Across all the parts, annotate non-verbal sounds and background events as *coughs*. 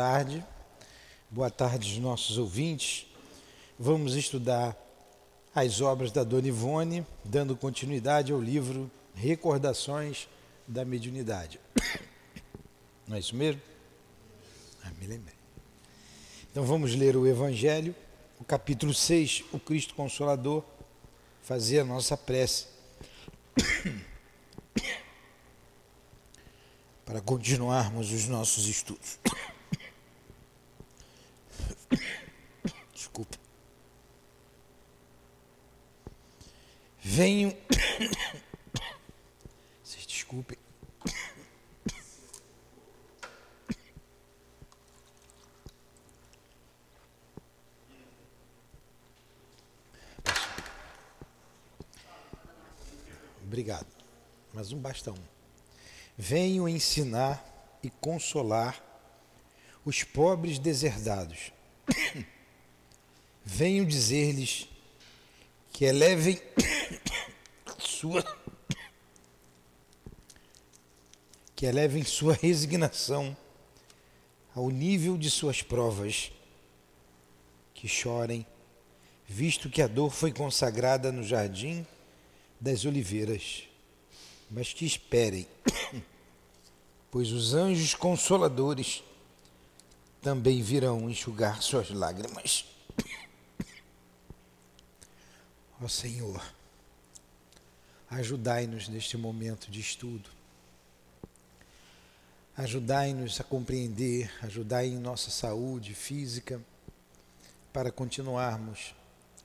tarde. Boa tarde aos nossos ouvintes. Vamos estudar as obras da Dona Ivone, dando continuidade ao livro Recordações da Mediunidade. *coughs* Não é isso mesmo? Ah, me lembrei. Então vamos ler o Evangelho, o capítulo 6, o Cristo Consolador, fazer a nossa prece. *coughs* Para continuarmos os nossos estudos. *coughs* Desculpa. Venho. *coughs* Vocês desculpem. Obrigado. Mas um basta um. Venho ensinar e consolar os pobres deserdados *coughs* venho dizer-lhes que elevem *coughs* sua que elevem sua resignação ao nível de suas provas, que chorem, visto que a dor foi consagrada no jardim das oliveiras, mas que esperem, *coughs* pois os anjos consoladores também virão enxugar suas lágrimas. Ó Senhor, ajudai-nos neste momento de estudo. Ajudai-nos a compreender, ajudai em nossa saúde física para continuarmos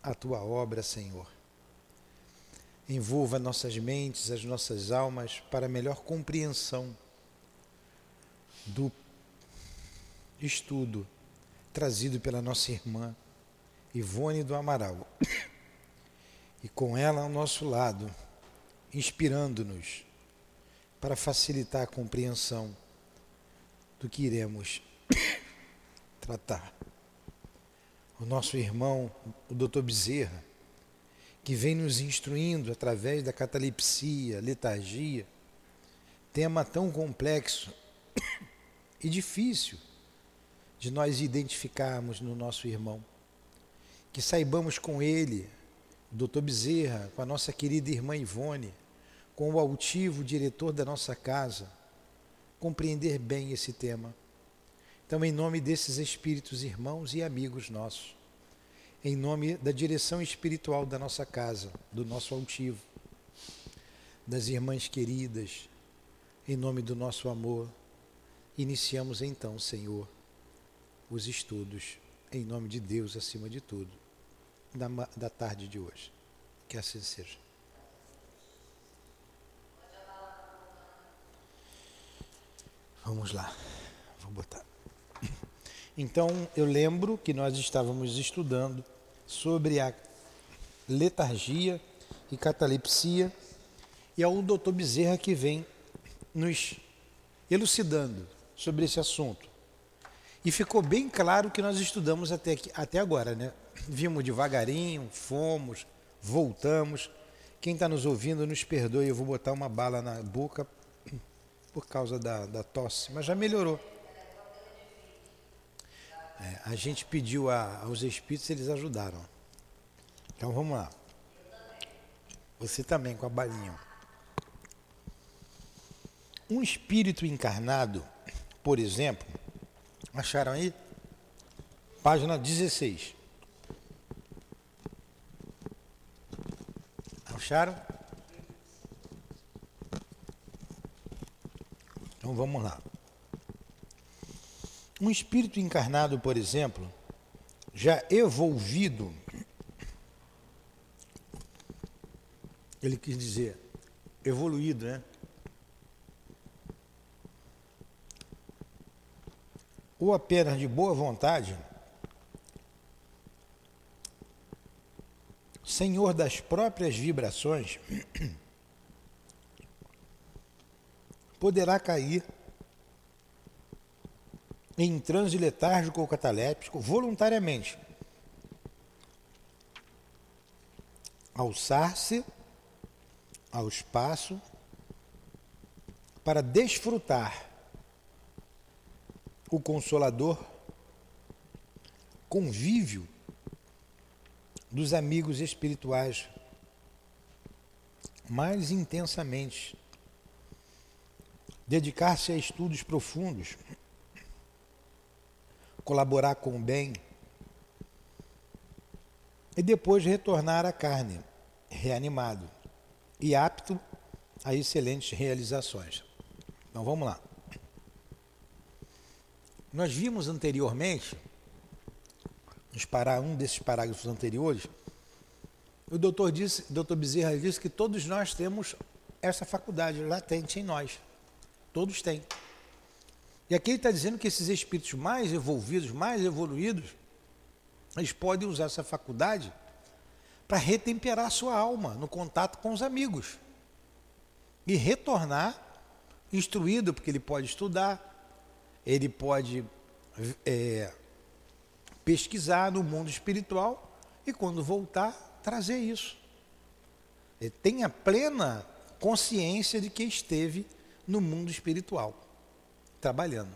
a tua obra, Senhor. Envolva nossas mentes, as nossas almas para melhor compreensão do estudo trazido pela nossa irmã Ivone do Amaral. E com ela ao nosso lado, inspirando-nos para facilitar a compreensão do que iremos *coughs* tratar. O nosso irmão, o Dr. Bezerra, que vem nos instruindo através da catalepsia, letargia, tema tão complexo *coughs* e difícil de nós identificarmos no nosso irmão. Que saibamos com ele, Dr. Bezerra, com a nossa querida irmã Ivone, com o altivo diretor da nossa casa, compreender bem esse tema. Então, em nome desses espíritos irmãos e amigos nossos, em nome da direção espiritual da nossa casa, do nosso altivo, das irmãs queridas, em nome do nosso amor, iniciamos então, Senhor, os estudos, em nome de Deus acima de tudo, da, da tarde de hoje. Que assim seja. Vamos lá, vou botar. Então, eu lembro que nós estávamos estudando sobre a letargia e catalepsia, e é o doutor Bezerra que vem nos elucidando sobre esse assunto. E ficou bem claro que nós estudamos até, aqui, até agora, né? Vimos devagarinho, fomos, voltamos. Quem está nos ouvindo, nos perdoe, eu vou botar uma bala na boca por causa da, da tosse, mas já melhorou. É, a gente pediu a, aos espíritos, eles ajudaram. Então vamos lá. Você também com a balinha. Um espírito encarnado, por exemplo, Acharam aí? Página 16. Acharam? Então vamos lá. Um espírito encarnado, por exemplo, já evolvido, ele quis dizer evoluído, né? Ou apenas de boa vontade, senhor das próprias vibrações, *clears throat* poderá cair em transe letárgico ou cataléptico voluntariamente, alçar-se ao espaço para desfrutar o consolador, convívio dos amigos espirituais mais intensamente, dedicar-se a estudos profundos, colaborar com o bem e depois retornar à carne, reanimado e apto a excelentes realizações. Então vamos lá. Nós vimos anteriormente, nos parar um desses parágrafos anteriores, o doutor, disse, doutor Bezerra disse que todos nós temos essa faculdade latente em nós. Todos têm. E aqui ele está dizendo que esses espíritos mais evolvidos, mais evoluídos, eles podem usar essa faculdade para retemperar a sua alma no contato com os amigos e retornar instruído, porque ele pode estudar, ele pode é, pesquisar no mundo espiritual e quando voltar, trazer isso. Ele tenha plena consciência de que esteve no mundo espiritual, trabalhando.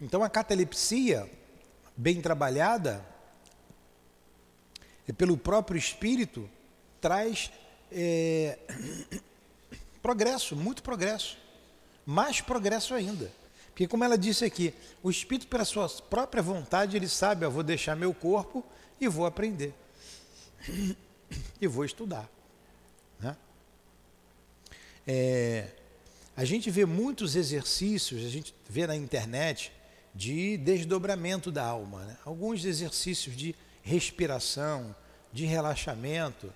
Então a catalepsia, bem trabalhada, pelo próprio espírito, traz é, Progresso, muito progresso. Mais progresso ainda. Porque como ela disse aqui, o espírito pela sua própria vontade, ele sabe, eu vou deixar meu corpo e vou aprender. E vou estudar. Né? É, a gente vê muitos exercícios, a gente vê na internet, de desdobramento da alma. Né? Alguns exercícios de respiração, de relaxamento,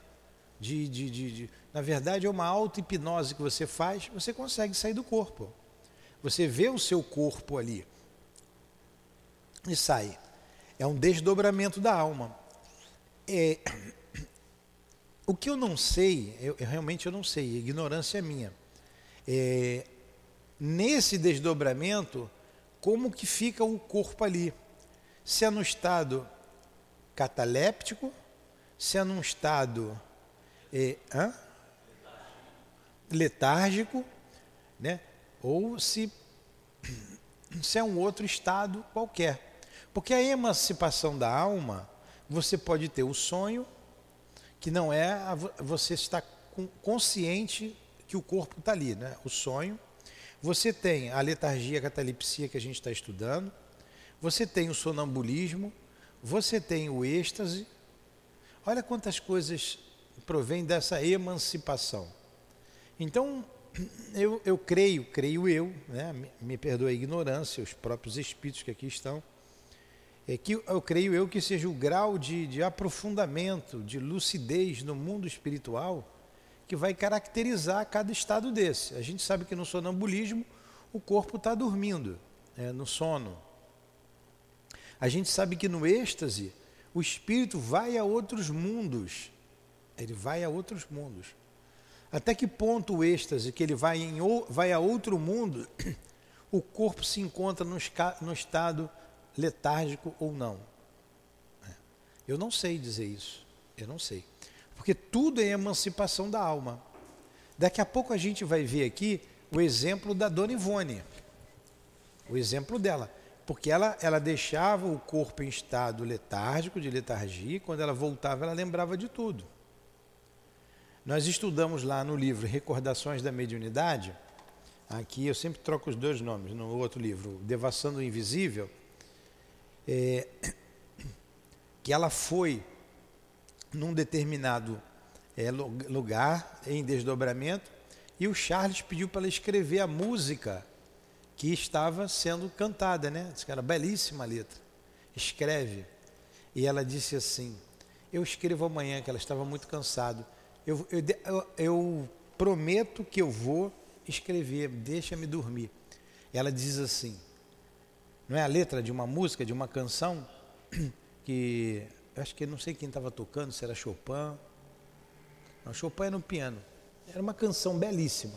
de, de, de, de na verdade, é uma auto-hipnose que você faz, você consegue sair do corpo. Você vê o seu corpo ali e sai. É um desdobramento da alma. É, *clears throat* o que eu não sei, eu, eu, realmente eu não sei, ignorância é minha. É, nesse desdobramento, como que fica o corpo ali? Se é no estado cataléptico, se é num estado é, hã? Letárgico, né? ou se, *clears throat* se é um outro estado qualquer. Porque a emancipação da alma, você pode ter o sonho, que não é a, você está consciente que o corpo está ali, né? o sonho. Você tem a letargia, a catalepsia que a gente está estudando. Você tem o sonambulismo. Você tem o êxtase. Olha quantas coisas provém dessa emancipação. Então, *clears throat* eu, eu creio, creio eu, né, me, me perdoe a ignorância, os próprios espíritos que aqui estão, é que eu creio eu que seja o grau de, de aprofundamento, de lucidez no mundo espiritual que vai caracterizar cada estado desse. A gente sabe que no sonambulismo o corpo está dormindo, é, no sono. A gente sabe que no êxtase o espírito vai a outros mundos. Ele vai a outros mundos. Até que ponto o êxtase, que ele vai, em, vai a outro mundo, *clears throat* o corpo se encontra no, no estado letárgico ou não? É. Eu não sei dizer isso. Eu não sei. Porque tudo é emancipação da alma. Daqui a pouco a gente vai ver aqui o exemplo da Dona Ivone. O exemplo dela. Porque ela, ela deixava o corpo em estado letárgico, de letargia, e quando ela voltava, ela lembrava de tudo. Nós estudamos lá no livro Recordações da Mediunidade, aqui eu sempre troco os dois nomes, no outro livro, Devassando o Invisível, é, *coughs* que ela foi num determinado é, lugar, em desdobramento, e o Charles pediu para ela escrever a música que estava sendo cantada, né? Diz que era belíssima a letra. Escreve. E ela disse assim: Eu escrevo amanhã, que ela estava muito cansada eu, eu, eu prometo que eu vou escrever, deixa-me dormir. Ela diz assim, não é a letra de uma música, de uma canção, *clears throat* que acho que não sei quem estava tocando, se era Chopin. Não, Chopin era no piano. Era uma canção belíssima.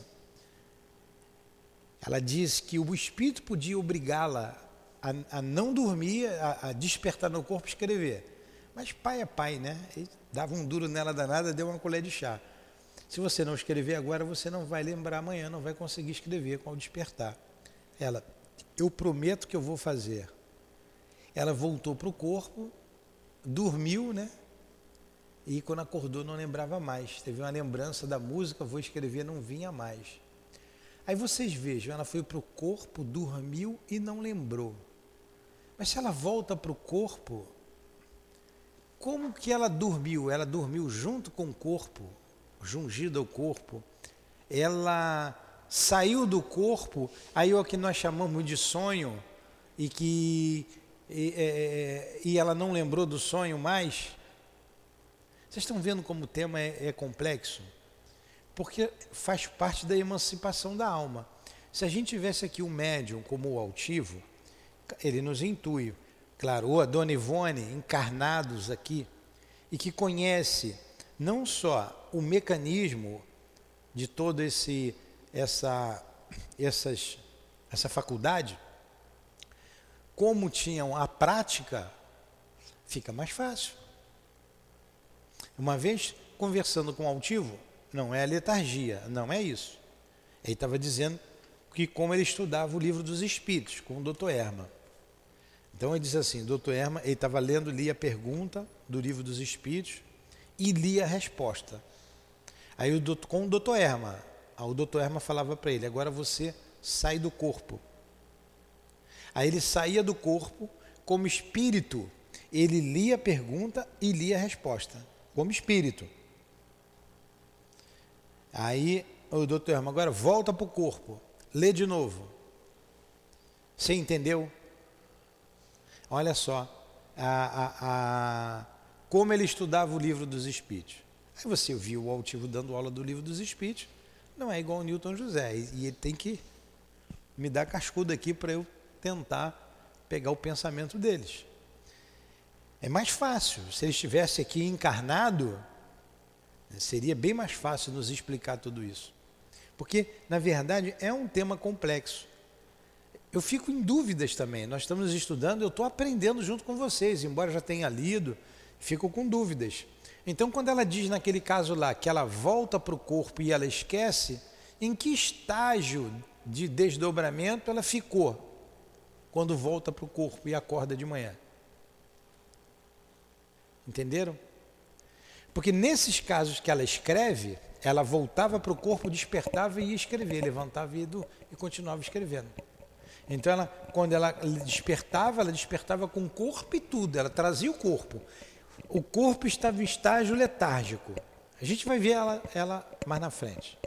Ela diz que o espírito podia obrigá-la a, a, não dormir, a, a despertar no corpo e escrever. Mas pai é pai, né? Dava um duro nela danada, deu uma colher de chá. Se você não escrever agora, você não vai lembrar amanhã, não vai conseguir escrever com o despertar. Ela, eu prometo que eu vou fazer. Ela voltou para o corpo, dormiu, né? E quando acordou não lembrava mais. Teve uma lembrança da música, vou escrever, não vinha mais. Aí vocês vejam, ela foi para o corpo, dormiu e não lembrou. Mas se ela volta para o corpo, como que ela dormiu? Ela dormiu junto com o corpo, jungida ao corpo. Ela saiu do corpo, aí é o que nós chamamos de sonho, e que e, é, é, e ela não lembrou do sonho mais. Vocês estão vendo como o tema é, é complexo? Porque faz parte da emancipação da alma. Se a gente tivesse aqui um médium como o altivo, ele nos intui, claro, ou a Dona Ivone, encarnados aqui, e que conhece não só o mecanismo de todo esse essa essas essa faculdade, como tinham a prática, fica mais fácil. Uma vez conversando com o altivo, não é a letargia, não é isso. Ele estava dizendo que como ele estudava o livro dos Espíritos com o Dr. Erma. Então ele diz assim, Dr. Erma, ele estava lendo, lia a pergunta do livro dos Espíritos e lia a resposta. Aí o doutor, com o Dr. Erma, o Dr. Erma falava para ele, agora você sai do corpo. Aí ele saía do corpo como espírito, ele lia a pergunta e lia a resposta, como espírito. Aí o doutor Erma, agora volta para o corpo, lê de novo. Você entendeu? Olha só, a, a, a, como ele estudava o livro dos Espíritos. Aí você viu o altivo dando aula do livro dos Espíritos, não é igual o Newton José, e, ele tem que me dar cascudo aqui para eu tentar pegar o pensamento deles. É mais fácil, se ele estivesse aqui encarnado, seria bem mais fácil nos explicar tudo isso. Porque, na verdade, é um tema complexo eu fico em dúvidas também. Nós estamos estudando, eu estou aprendendo junto com vocês, embora já tenha lido, fico com dúvidas. Então, quando ela diz naquele caso lá que ela volta para o corpo e ela esquece, em que estágio de desdobramento ela ficou quando volta para o corpo e acorda de manhã? Entenderam? Porque nesses casos que ela escreve, ela voltava para o corpo, despertava e ia escrever, levantava e, e continuava escrevendo. Então, ela, quando ela despertava, ela despertava com o corpo e tudo, ela trazia o corpo. O corpo estava em estágio letárgico. A gente vai ver ela, ela mais na frente.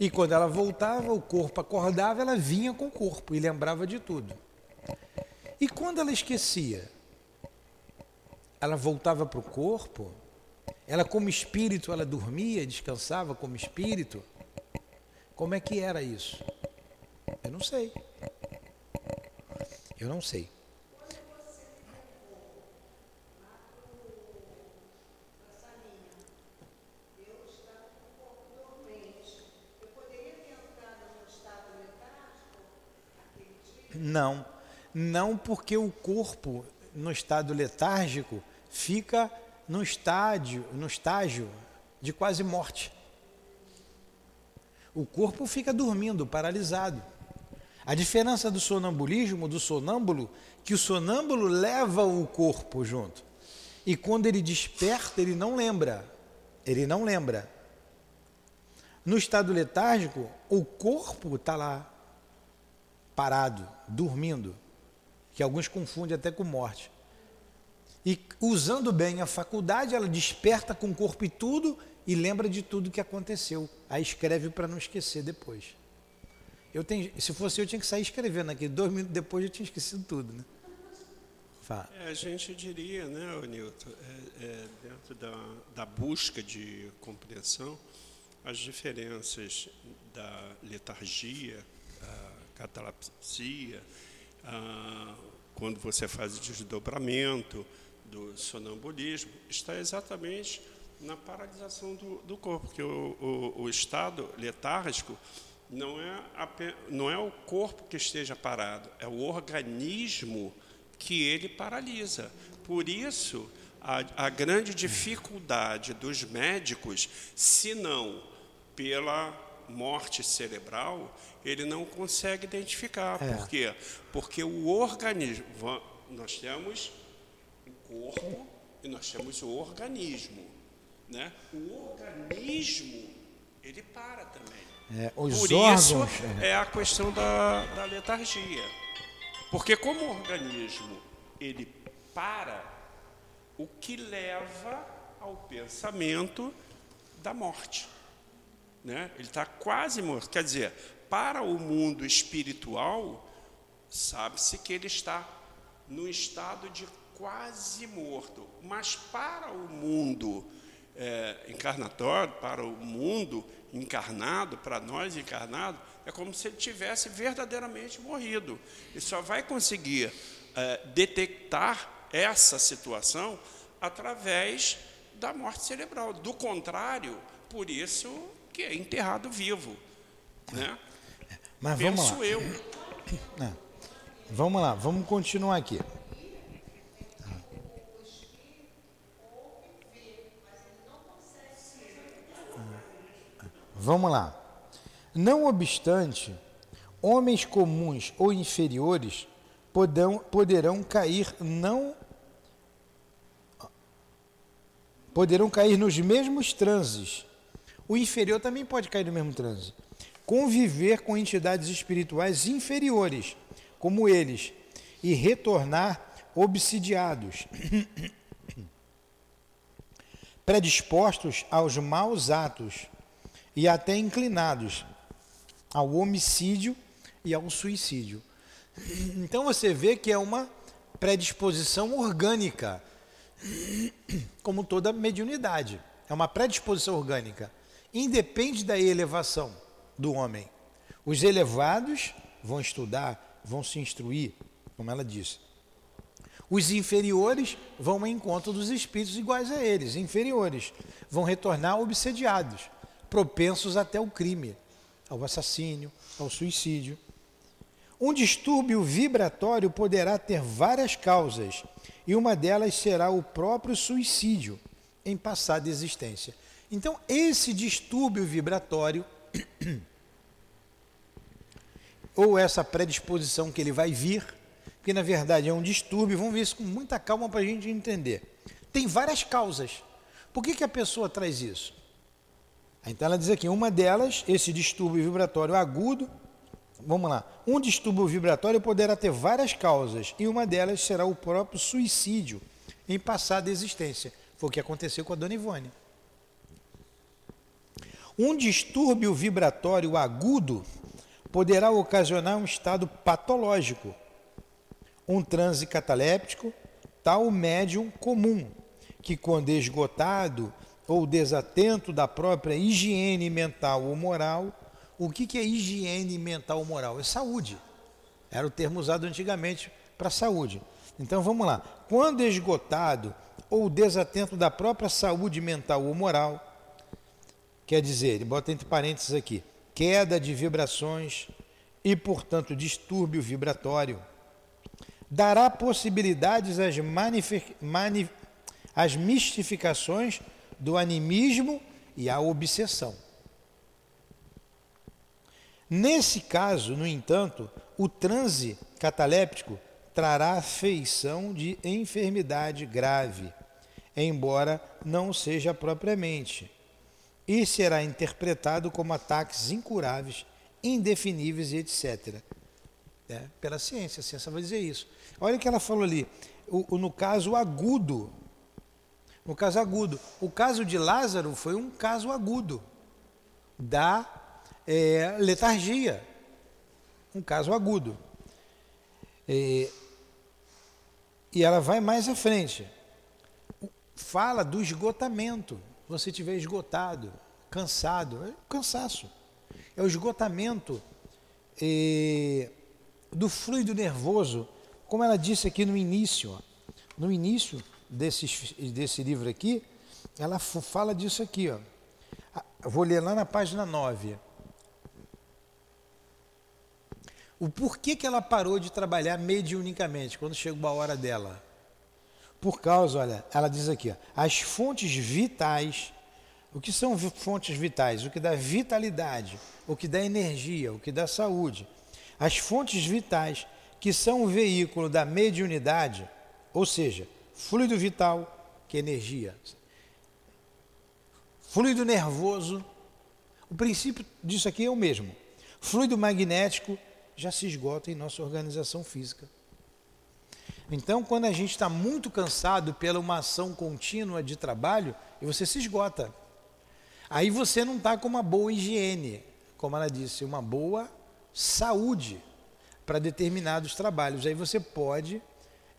E quando ela voltava, o corpo acordava, ela vinha com o corpo e lembrava de tudo. E quando ela esquecia, ela voltava para o corpo, ela como espírito, ela dormia, descansava como espírito. Como é que era isso? Eu não sei. Eu não sei. Não, não porque o corpo no estado letárgico fica no estádio, no estágio de quase morte. O corpo fica dormindo, paralisado. A diferença do sonambulismo, do sonâmbulo, que o sonâmbulo leva o corpo junto. E quando ele desperta, ele não lembra. Ele não lembra. No estado letárgico, o corpo está lá, parado, dormindo, que alguns confundem até com morte. E usando bem a faculdade, ela desperta com o corpo e tudo e lembra de tudo que aconteceu. Aí escreve para não esquecer depois. Eu tenho, se fosse eu, tinha que sair escrevendo aqui. Dois minutos depois eu tinha esquecido tudo. Né? É, a gente diria, né, Nilton, é, é, dentro da, da busca de compreensão, as diferenças da letargia, a catalepsia, a, quando você faz o desdobramento do sonambulismo, está exatamente na paralisação do, do corpo, porque o, o, o estado letárgico não é, a, não é o corpo que esteja parado, é o organismo que ele paralisa. Por isso, a, a grande dificuldade dos médicos, se não pela morte cerebral, ele não consegue identificar. É. Por quê? Porque o organismo, nós temos o corpo e nós temos o organismo. Né? O organismo, ele para também. É, os Por órgãos, isso é. é a questão da, da letargia. Porque como o organismo ele para, o que leva ao pensamento da morte. Né? Ele está quase morto. Quer dizer, para o mundo espiritual, sabe-se que ele está no estado de quase morto. Mas para o mundo é, encarnatório, para o mundo encarnado, para nós encarnados, é como se ele tivesse verdadeiramente morrido. E só vai conseguir é, detectar essa situação através da morte cerebral. Do contrário, por isso que é enterrado vivo. Né? Mas vamos Penso lá. eu. É. Vamos lá, vamos continuar aqui. Vamos lá. Não obstante, homens comuns ou inferiores poderão, cair não poderão cair nos mesmos transes. O inferior também pode cair no mesmo transe. Conviver com entidades espirituais inferiores, como eles, e retornar obsidiados, *coughs* predispostos aos maus atos e até inclinados ao homicídio e ao suicídio. Então você vê que é uma predisposição orgânica como toda mediunidade. É uma predisposição orgânica. Independe da elevação do homem. Os elevados vão estudar, vão se instruir, como ela disse. Os inferiores vão ao encontro dos espíritos iguais a eles, inferiores. Vão retornar obsediados, propensos até o crime, ao assassínio, ao suicídio. Um distúrbio vibratório poderá ter várias causas e uma delas será o próprio suicídio em passada existência. Então, esse distúrbio vibratório, *clears throat* ou essa predisposição que ele vai vir, que na verdade é um distúrbio, vamos ver isso com muita calma para a gente entender. Tem várias causas. Por que, que a pessoa traz isso? Então ela diz aqui, uma delas, esse distúrbio vibratório agudo, Vamos lá. Um distúrbio vibratório poderá ter várias causas e uma delas será o próprio suicídio em passada existência. Foi o que aconteceu com a dona Ivone. Um distúrbio vibratório agudo poderá ocasionar um estado patológico, um transe cataléptico, tal médium comum, que quando esgotado ou desatento da própria higiene mental ou moral, o que, que é higiene mental moral? É saúde. Era o termo usado antigamente para saúde. Então vamos lá. Quando esgotado ou desatento da própria saúde mental ou moral, quer dizer, ele bota entre parênteses aqui, queda de vibrações e, portanto, distúrbio vibratório, dará possibilidades às, mani às mistificações do animismo e à obsessão. Nesse caso, no entanto, o transe cataléptico trará feição de enfermidade grave, embora não seja propriamente, e será interpretado como ataques incuráveis, indefiníveis e etc. É, pela ciência, a ciência vai dizer isso. Olha o que ela falou ali, o, o, no caso agudo. No caso agudo. O caso de Lázaro foi um caso agudo da é, letargia, um caso agudo. E, e ela vai mais à frente. Fala do esgotamento. Você estiver esgotado, cansado, é cansaço. É o esgotamento é, do fluido nervoso, como ela disse aqui no início. Ó. No início desse, desse livro aqui, ela fala disso aqui. Ó. Vou ler lá na página 9. o porquê que ela parou de trabalhar mediunicamente quando chegou a hora dela. Por causa, olha, ela diz aqui, ó, as fontes vitais O que são fontes vitais? O que dá vitalidade, o que dá energia, o que dá saúde. As fontes vitais, que são o veículo da mediunidade, ou seja, fluido vital, que é energia, fluido nervoso, o princípio disso aqui é o mesmo. Fluido magnético já se esgota em nossa organização física. Então, quando a gente está muito cansado pela uma ação contínua de trabalho, você se esgota. Aí você não está com uma boa higiene, como ela disse, uma boa saúde para determinados trabalhos. Aí você pode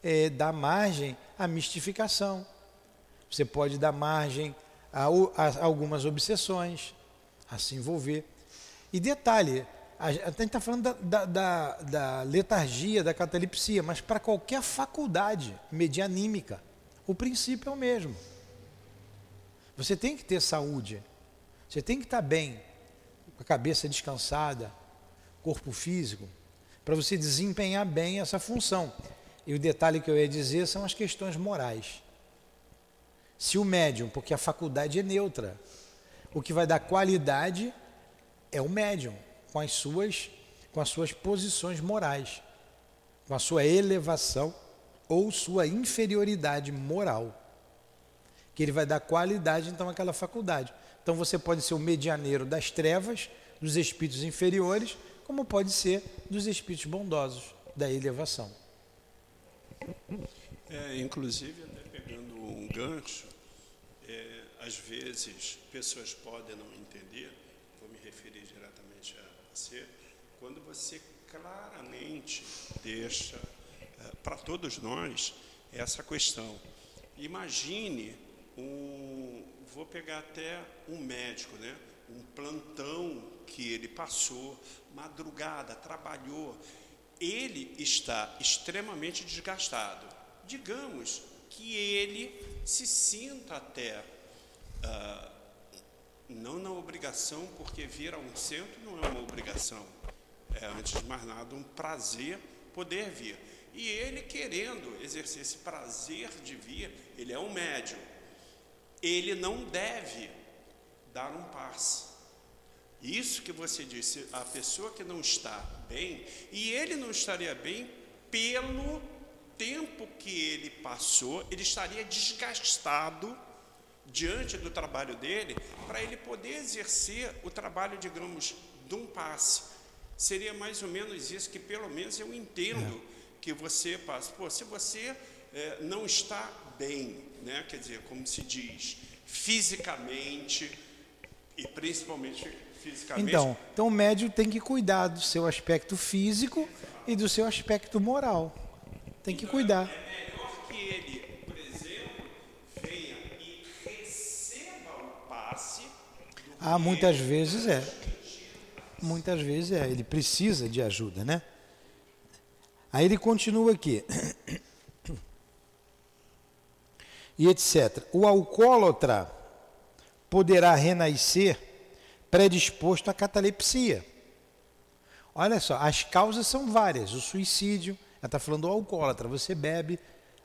é, dar margem à mistificação, você pode dar margem a, a algumas obsessões, a se envolver. E detalhe, a gente está falando da, da, da, letargia, da catalepsia, mas para qualquer faculdade medianímica, o princípio é o mesmo. Você tem que ter saúde, você tem que estar tá bem, com a cabeça descansada, corpo físico, para você desempenhar bem essa função. E o detalhe que eu ia dizer são as questões morais. Se o médium, porque a faculdade é neutra, o que vai dar qualidade é o médium, com as suas, com as suas posições morais, com a sua elevação ou sua inferioridade moral. Que ele vai dar qualidade então àquela faculdade. Então você pode ser o medianeiro das trevas, dos espíritos inferiores, como pode ser dos espíritos bondosos, da elevação. É, inclusive, até pegando um gancho, é, às vezes pessoas podem não entender, vou me referir diretamente a você, quando você claramente deixa é, para todos nós essa questão. Imagine um, vou pegar até um médico, né? um plantão que ele passou, madrugada, trabalhou, ele está extremamente desgastado. Digamos que ele se sinta até, uh, não na obrigação, porque vir a um centro não é uma obrigação, é antes de mais nada um prazer poder vir. E ele querendo exercer esse prazer de vir, ele é um médium, ele não deve dar um passe. Isso que você disse, a pessoa que não está bem, e ele não estaria bem pelo tempo que ele passou, ele estaria desgastado diante do trabalho dele, para ele poder exercer o trabalho, digamos, de um passe. Seria mais ou menos isso que, pelo menos, eu entendo é. que você passa. Pô, se você é, não está bem, né? quer dizer, como se diz, fisicamente e principalmente fisicamente. Então, então o médium tem que cuidar do seu aspecto físico e do seu aspecto moral. Tem que cuidar. É melhor que ele, por exemplo, venha e receba o passe. Ah, muitas vezes é. Muitas vezes é. Ele precisa de ajuda, né? Aí ele continua aqui. E etc. O alcoólatra poderá renascer predisposto à catalepsia. Olha só, as causas são várias. O suicídio, ela está falando do alcoólatra, você bebe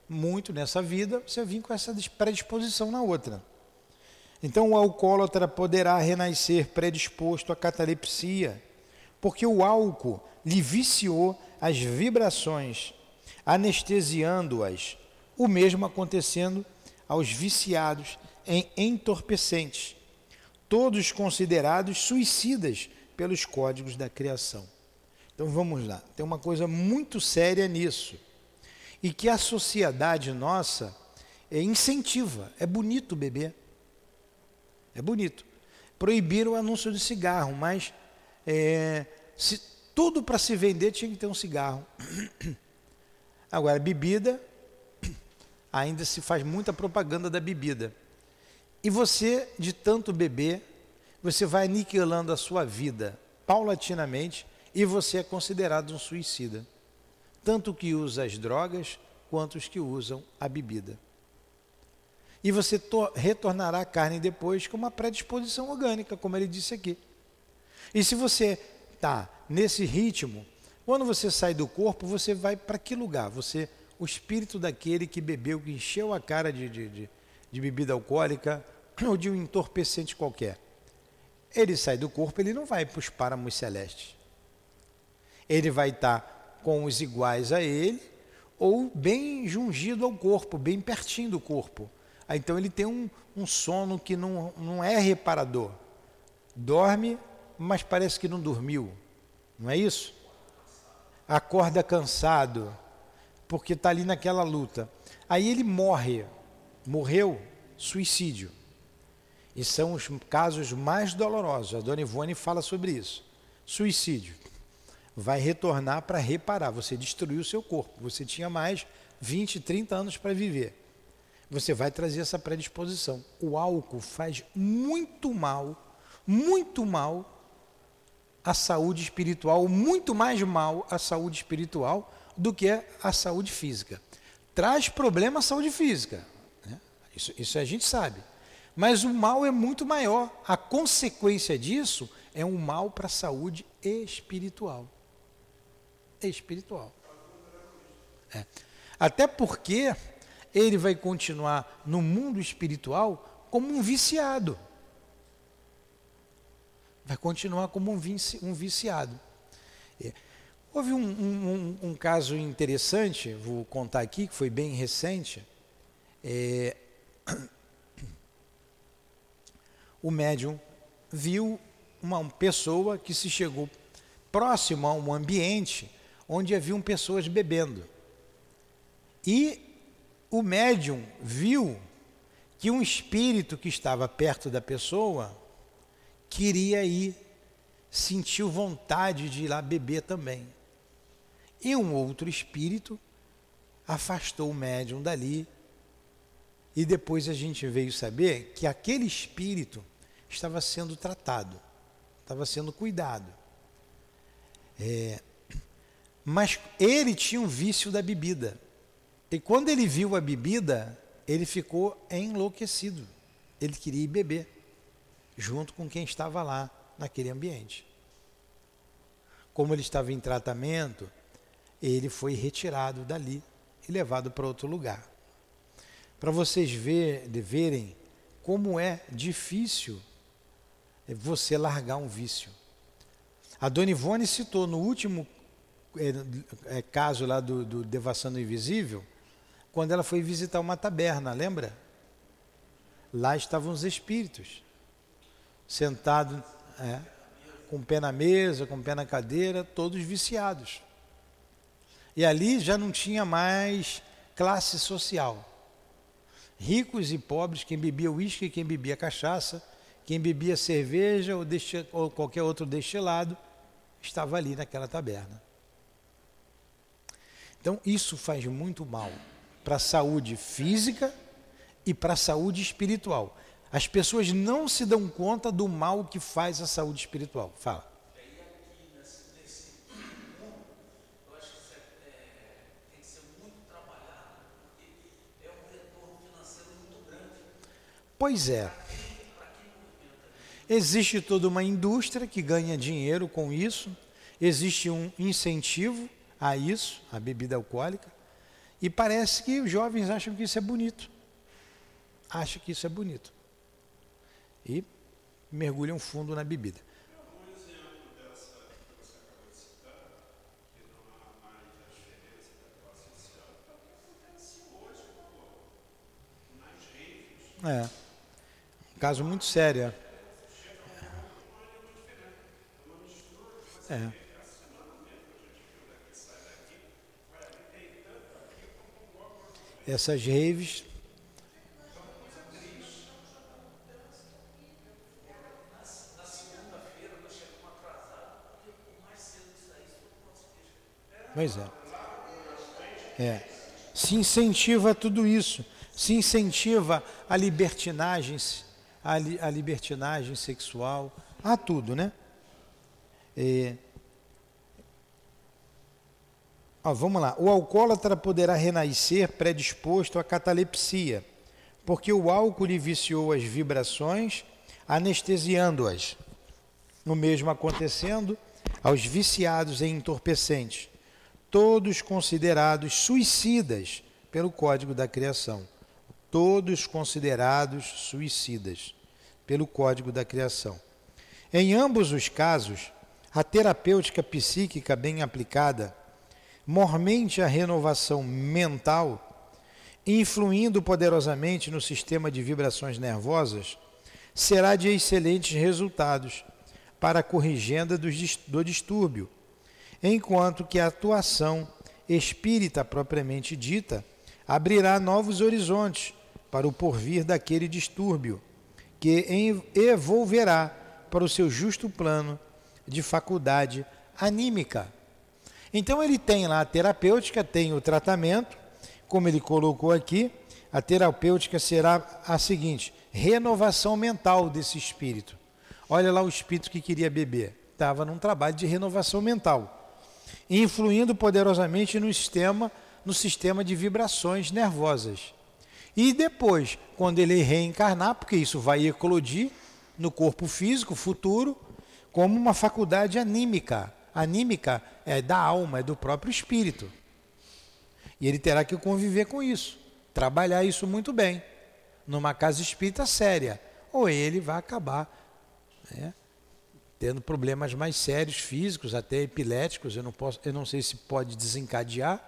muito nessa vida, você vem com essa predisposição na outra. Então o alcoólatra poderá renascer predisposto à catalepsia, porque o álcool lhe viciou as vibrações, anestesiando-as, o mesmo acontecendo aos viciados em entorpecentes, todos considerados suicidas pelos códigos da criação. Então vamos lá, tem uma coisa muito séria nisso. E que a sociedade nossa é, incentiva. É bonito beber. É bonito. Proibiram o anúncio de cigarro, mas é, se, tudo para se vender tinha que ter um cigarro. *coughs* Agora, bebida, *coughs* ainda se faz muita propaganda da bebida. E você, de tanto beber, você vai aniquilando a sua vida paulatinamente e você é considerado um suicida. Tanto que usa as drogas quanto os que usam a bebida. E você retornará à carne depois com uma predisposição orgânica, como ele disse aqui. E se você está nesse ritmo, quando você sai do corpo, você vai para que lugar? Você, o espírito daquele que bebeu, que encheu a cara de, de, de de bebida alcoólica, ou de um entorpecente qualquer. Ele sai do corpo, ele não vai para os páramos celestes. Ele vai estar com os iguais a ele, ou bem jungido ao corpo, bem pertinho do corpo. Então ele tem um, um sono que não, não é reparador. Dorme, mas parece que não dormiu. Não é isso? Acorda cansado, porque está ali naquela luta. Aí ele morre. Morreu, suicídio. E são os casos mais dolorosos. A dona Ivone fala sobre isso. Suicídio. Vai retornar para reparar. Você destruiu o seu corpo. Você tinha mais 20, 30 anos para viver. Você vai trazer essa predisposição. O álcool faz muito mal, muito mal à saúde espiritual, muito mais mal à saúde espiritual do que a saúde física. Traz problema à saúde física. Isso, isso a gente sabe. Mas o mal é muito maior. A consequência disso é um mal para a saúde espiritual. Espiritual. É. Até porque ele vai continuar no mundo espiritual como um viciado. Vai continuar como um, vici, um viciado. É. Houve um, um, um, caso interessante, vou contar aqui, que foi bem recente. É, o médium viu uma pessoa que se chegou próximo a um ambiente onde haviam pessoas bebendo. E o médium viu que um espírito que estava perto da pessoa queria ir, sentiu vontade de ir lá beber também. E um outro espírito afastou o médium dali e depois a gente veio saber que aquele espírito estava sendo tratado, estava sendo cuidado. É, mas ele tinha um vício da bebida. E quando ele viu a bebida, ele ficou enlouquecido. Ele queria ir beber, junto com quem estava lá naquele ambiente. Como ele estava em tratamento, ele foi retirado dali e levado para outro lugar para vocês ver, verem como é difícil você largar um vício. A Dona Ivone citou no último é, é, caso lá do, do Devassando Invisível, quando ela foi visitar uma taberna, lembra? Lá estavam os espíritos, sentados, é, com o pé na mesa, com o pé na cadeira, todos viciados. E ali já não tinha mais classe social ricos e pobres, quem bebia uísque, quem bebia cachaça, quem bebia cerveja ou, ou qualquer outro destilado, estava ali naquela taberna. Então, isso faz muito mal para a saúde física e para a saúde espiritual. As pessoas não se dão conta do mal que faz a saúde espiritual. Fala. Pois é. Existe toda uma indústria que ganha dinheiro com isso, existe um incentivo a isso, a bebida alcoólica, e parece que os jovens acham que isso é bonito. Acham que isso é bonito. E mergulham fundo na bebida. É. Caso muito sério. É. Essas raves. Pois é. É. Se incentiva tudo isso. Se incentiva a libertinagem a, li, libertinagem sexual, a tudo, né? É, ó, vamos lá. O alcoólatra poderá renascer predisposto à catalepsia, porque o álcool lhe viciou as vibrações, anestesiando-as. O mesmo acontecendo aos viciados em entorpecentes, todos considerados suicidas pelo Código da Criação. todos considerados suicidas pelo Código da Criação. Em ambos os casos, a terapêutica psíquica bem aplicada, mormente a renovação mental, influindo poderosamente no sistema de vibrações nervosas, será de excelentes resultados para a corrigenda do distúrbio, enquanto que a atuação espírita propriamente dita abrirá novos horizontes para o porvir daquele distúrbio, que evolverá para o seu justo plano de faculdade anímica. Então ele tem lá a terapêutica, tem o tratamento, como ele colocou aqui, a terapêutica será a seguinte: renovação mental desse espírito. Olha lá o espírito que queria beber, estava num trabalho de renovação mental, influindo poderosamente no sistema, no sistema de vibrações nervosas. E depois, quando ele reencarnar, porque isso vai eclodir no corpo físico futuro, como uma faculdade anímica. Anímica é da alma, é do próprio espírito. E ele terá que conviver com isso, trabalhar isso muito bem, numa casa espírita séria. Ou ele vai acabar né, tendo problemas mais sérios físicos, até epiléticos. Eu não, posso, eu não sei se pode desencadear.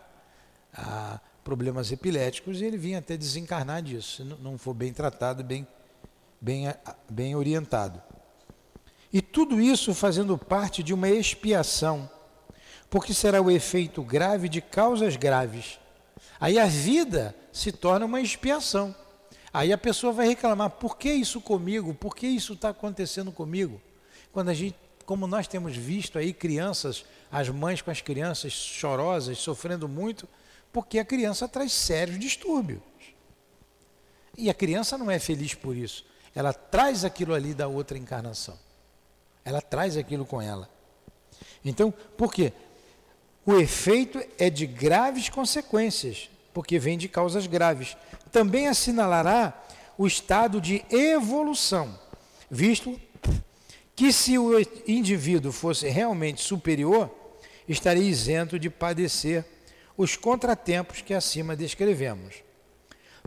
A, problemas epiléticos e ele vinha até desencarnar disso, se não for bem tratado, bem, bem, bem orientado. E tudo isso fazendo parte de uma expiação, porque será o efeito grave de causas graves. Aí a vida se torna uma expiação. Aí a pessoa vai reclamar: por que isso comigo? Por que isso está acontecendo comigo? Quando a gente, como nós temos visto aí crianças, as mães com as crianças chorosas, sofrendo muito, porque a criança traz sérios distúrbios. E a criança não é feliz por isso. Ela traz aquilo ali da outra encarnação. Ela traz aquilo com ela. Então, por quê? O efeito é de graves consequências, porque vem de causas graves. Também assinalará o estado de evolução, visto que se o indivíduo fosse realmente superior, estaria isento de padecer os contratempos que acima descrevemos.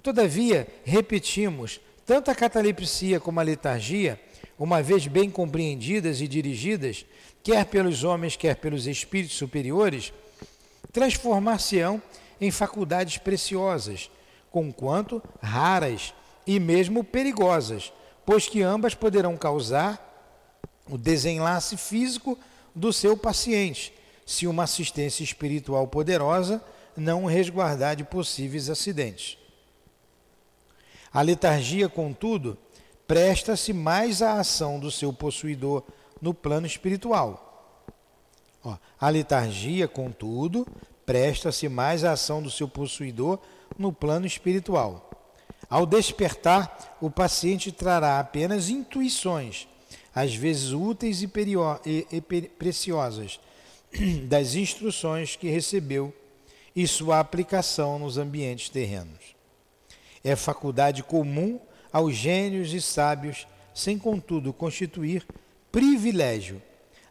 Todavia, repetimos, tanto a catalepsia como a letargia, uma vez bem compreendidas e dirigidas, quer pelos homens, quer pelos espíritos superiores, transformar-se-ão em faculdades preciosas, conquanto raras e mesmo perigosas, pois que ambas poderão causar o desenlace físico do seu paciente, se uma assistência espiritual poderosa não resguardar de possíveis acidentes. A letargia, contudo, presta-se mais à ação do seu possuidor no plano espiritual. Ó, a letargia, contudo, presta-se mais à ação do seu possuidor no plano espiritual. Ao despertar, o paciente trará apenas intuições, às vezes úteis e, e, e preciosas, *clears throat* das instruções que recebeu e sua aplicação nos ambientes terrenos. É faculdade comum aos gênios e sábios, sem contudo constituir privilégio,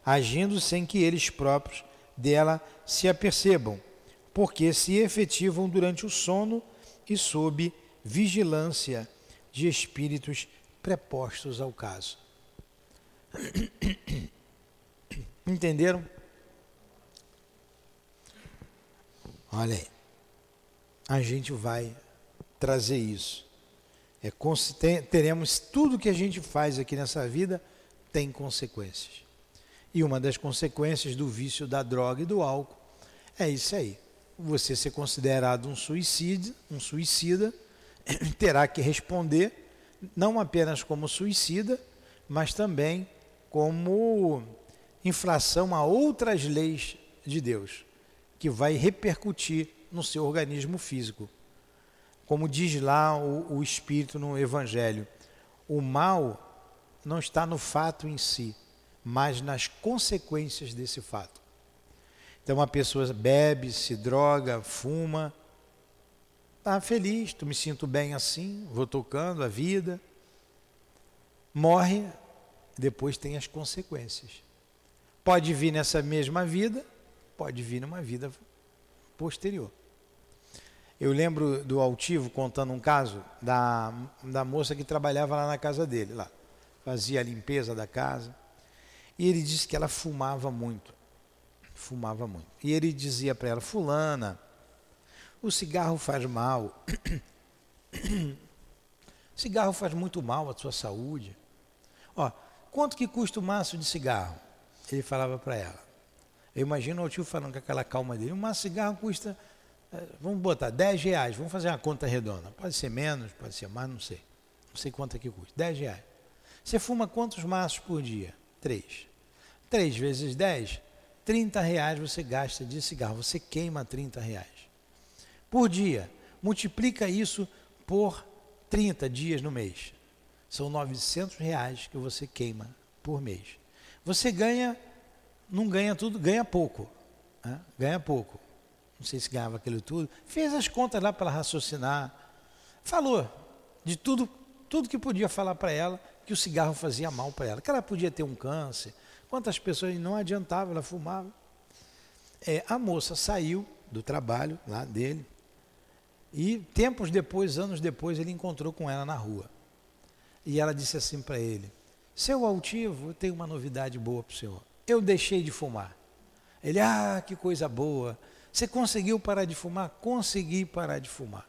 agindo sem que eles próprios dela se apercebam, porque se efetivam durante o sono e sob vigilância de espíritos prepostos ao caso. *clears throat* Entenderam? Olha aí. A gente vai trazer isso. É, teremos tudo que a gente faz aqui nessa vida tem consequências. E uma das consequências do vício da droga e do álcool é isso aí. Você ser considerado um suicida, um suicida, *clears throat* terá que responder não apenas como suicida, mas também como infração a outras leis de Deus que vai repercutir no seu organismo físico. Como diz lá o, o Espírito no Evangelho, o mal não está no fato em si, mas nas consequências desse fato. Então uma pessoa bebe, se droga, fuma, está feliz, tu me sinto bem assim, vou tocando a vida, morre, depois tem as consequências. Pode vir nessa mesma vida pode vir numa vida posterior. Eu lembro do Altivo contando um caso da, da moça que trabalhava lá na casa dele, lá. Fazia a limpeza da casa. E ele disse que ela fumava muito. Fumava muito. E ele dizia para ela, fulana, o cigarro faz mal. *coughs* Cigarro faz muito mal à sua saúde. Ó, quanto que custa o maço de cigarro? Ele falava para ela. Eu imagino o tio falando com aquela calma dele. Um de cigarro custa, eh, vamos botar, 10 reais. Vamos fazer uma conta redonda. Pode ser menos, pode ser mais, não sei. Não sei quanto é que custa. 10 reais. Você fuma quantos maços por dia? Três. Três vezes 10, 30 reais você gasta de cigarro. Você queima 30 reais. Por dia. Multiplica isso por 30 dias no mês. São 900 reais que você queima por mês. Você ganha, não ganha tudo, ganha pouco. Né? Ganha pouco. Não sei se ganhava aquilo tudo. Fez as contas lá para raciocinar. Falou de tudo, tudo que podia falar para ela, que o cigarro fazia mal para ela. Que ela podia ter um câncer. Quantas pessoas não adiantava, ela fumava. É, a moça saiu do trabalho lá dele, e tempos depois, anos depois, ele encontrou com ela na rua. E ela disse assim para ele: Seu altivo, eu tenho uma novidade boa para o senhor. Eu deixei de fumar. Ele, ah, que coisa boa. Você conseguiu parar de fumar? Consegui parar de fumar.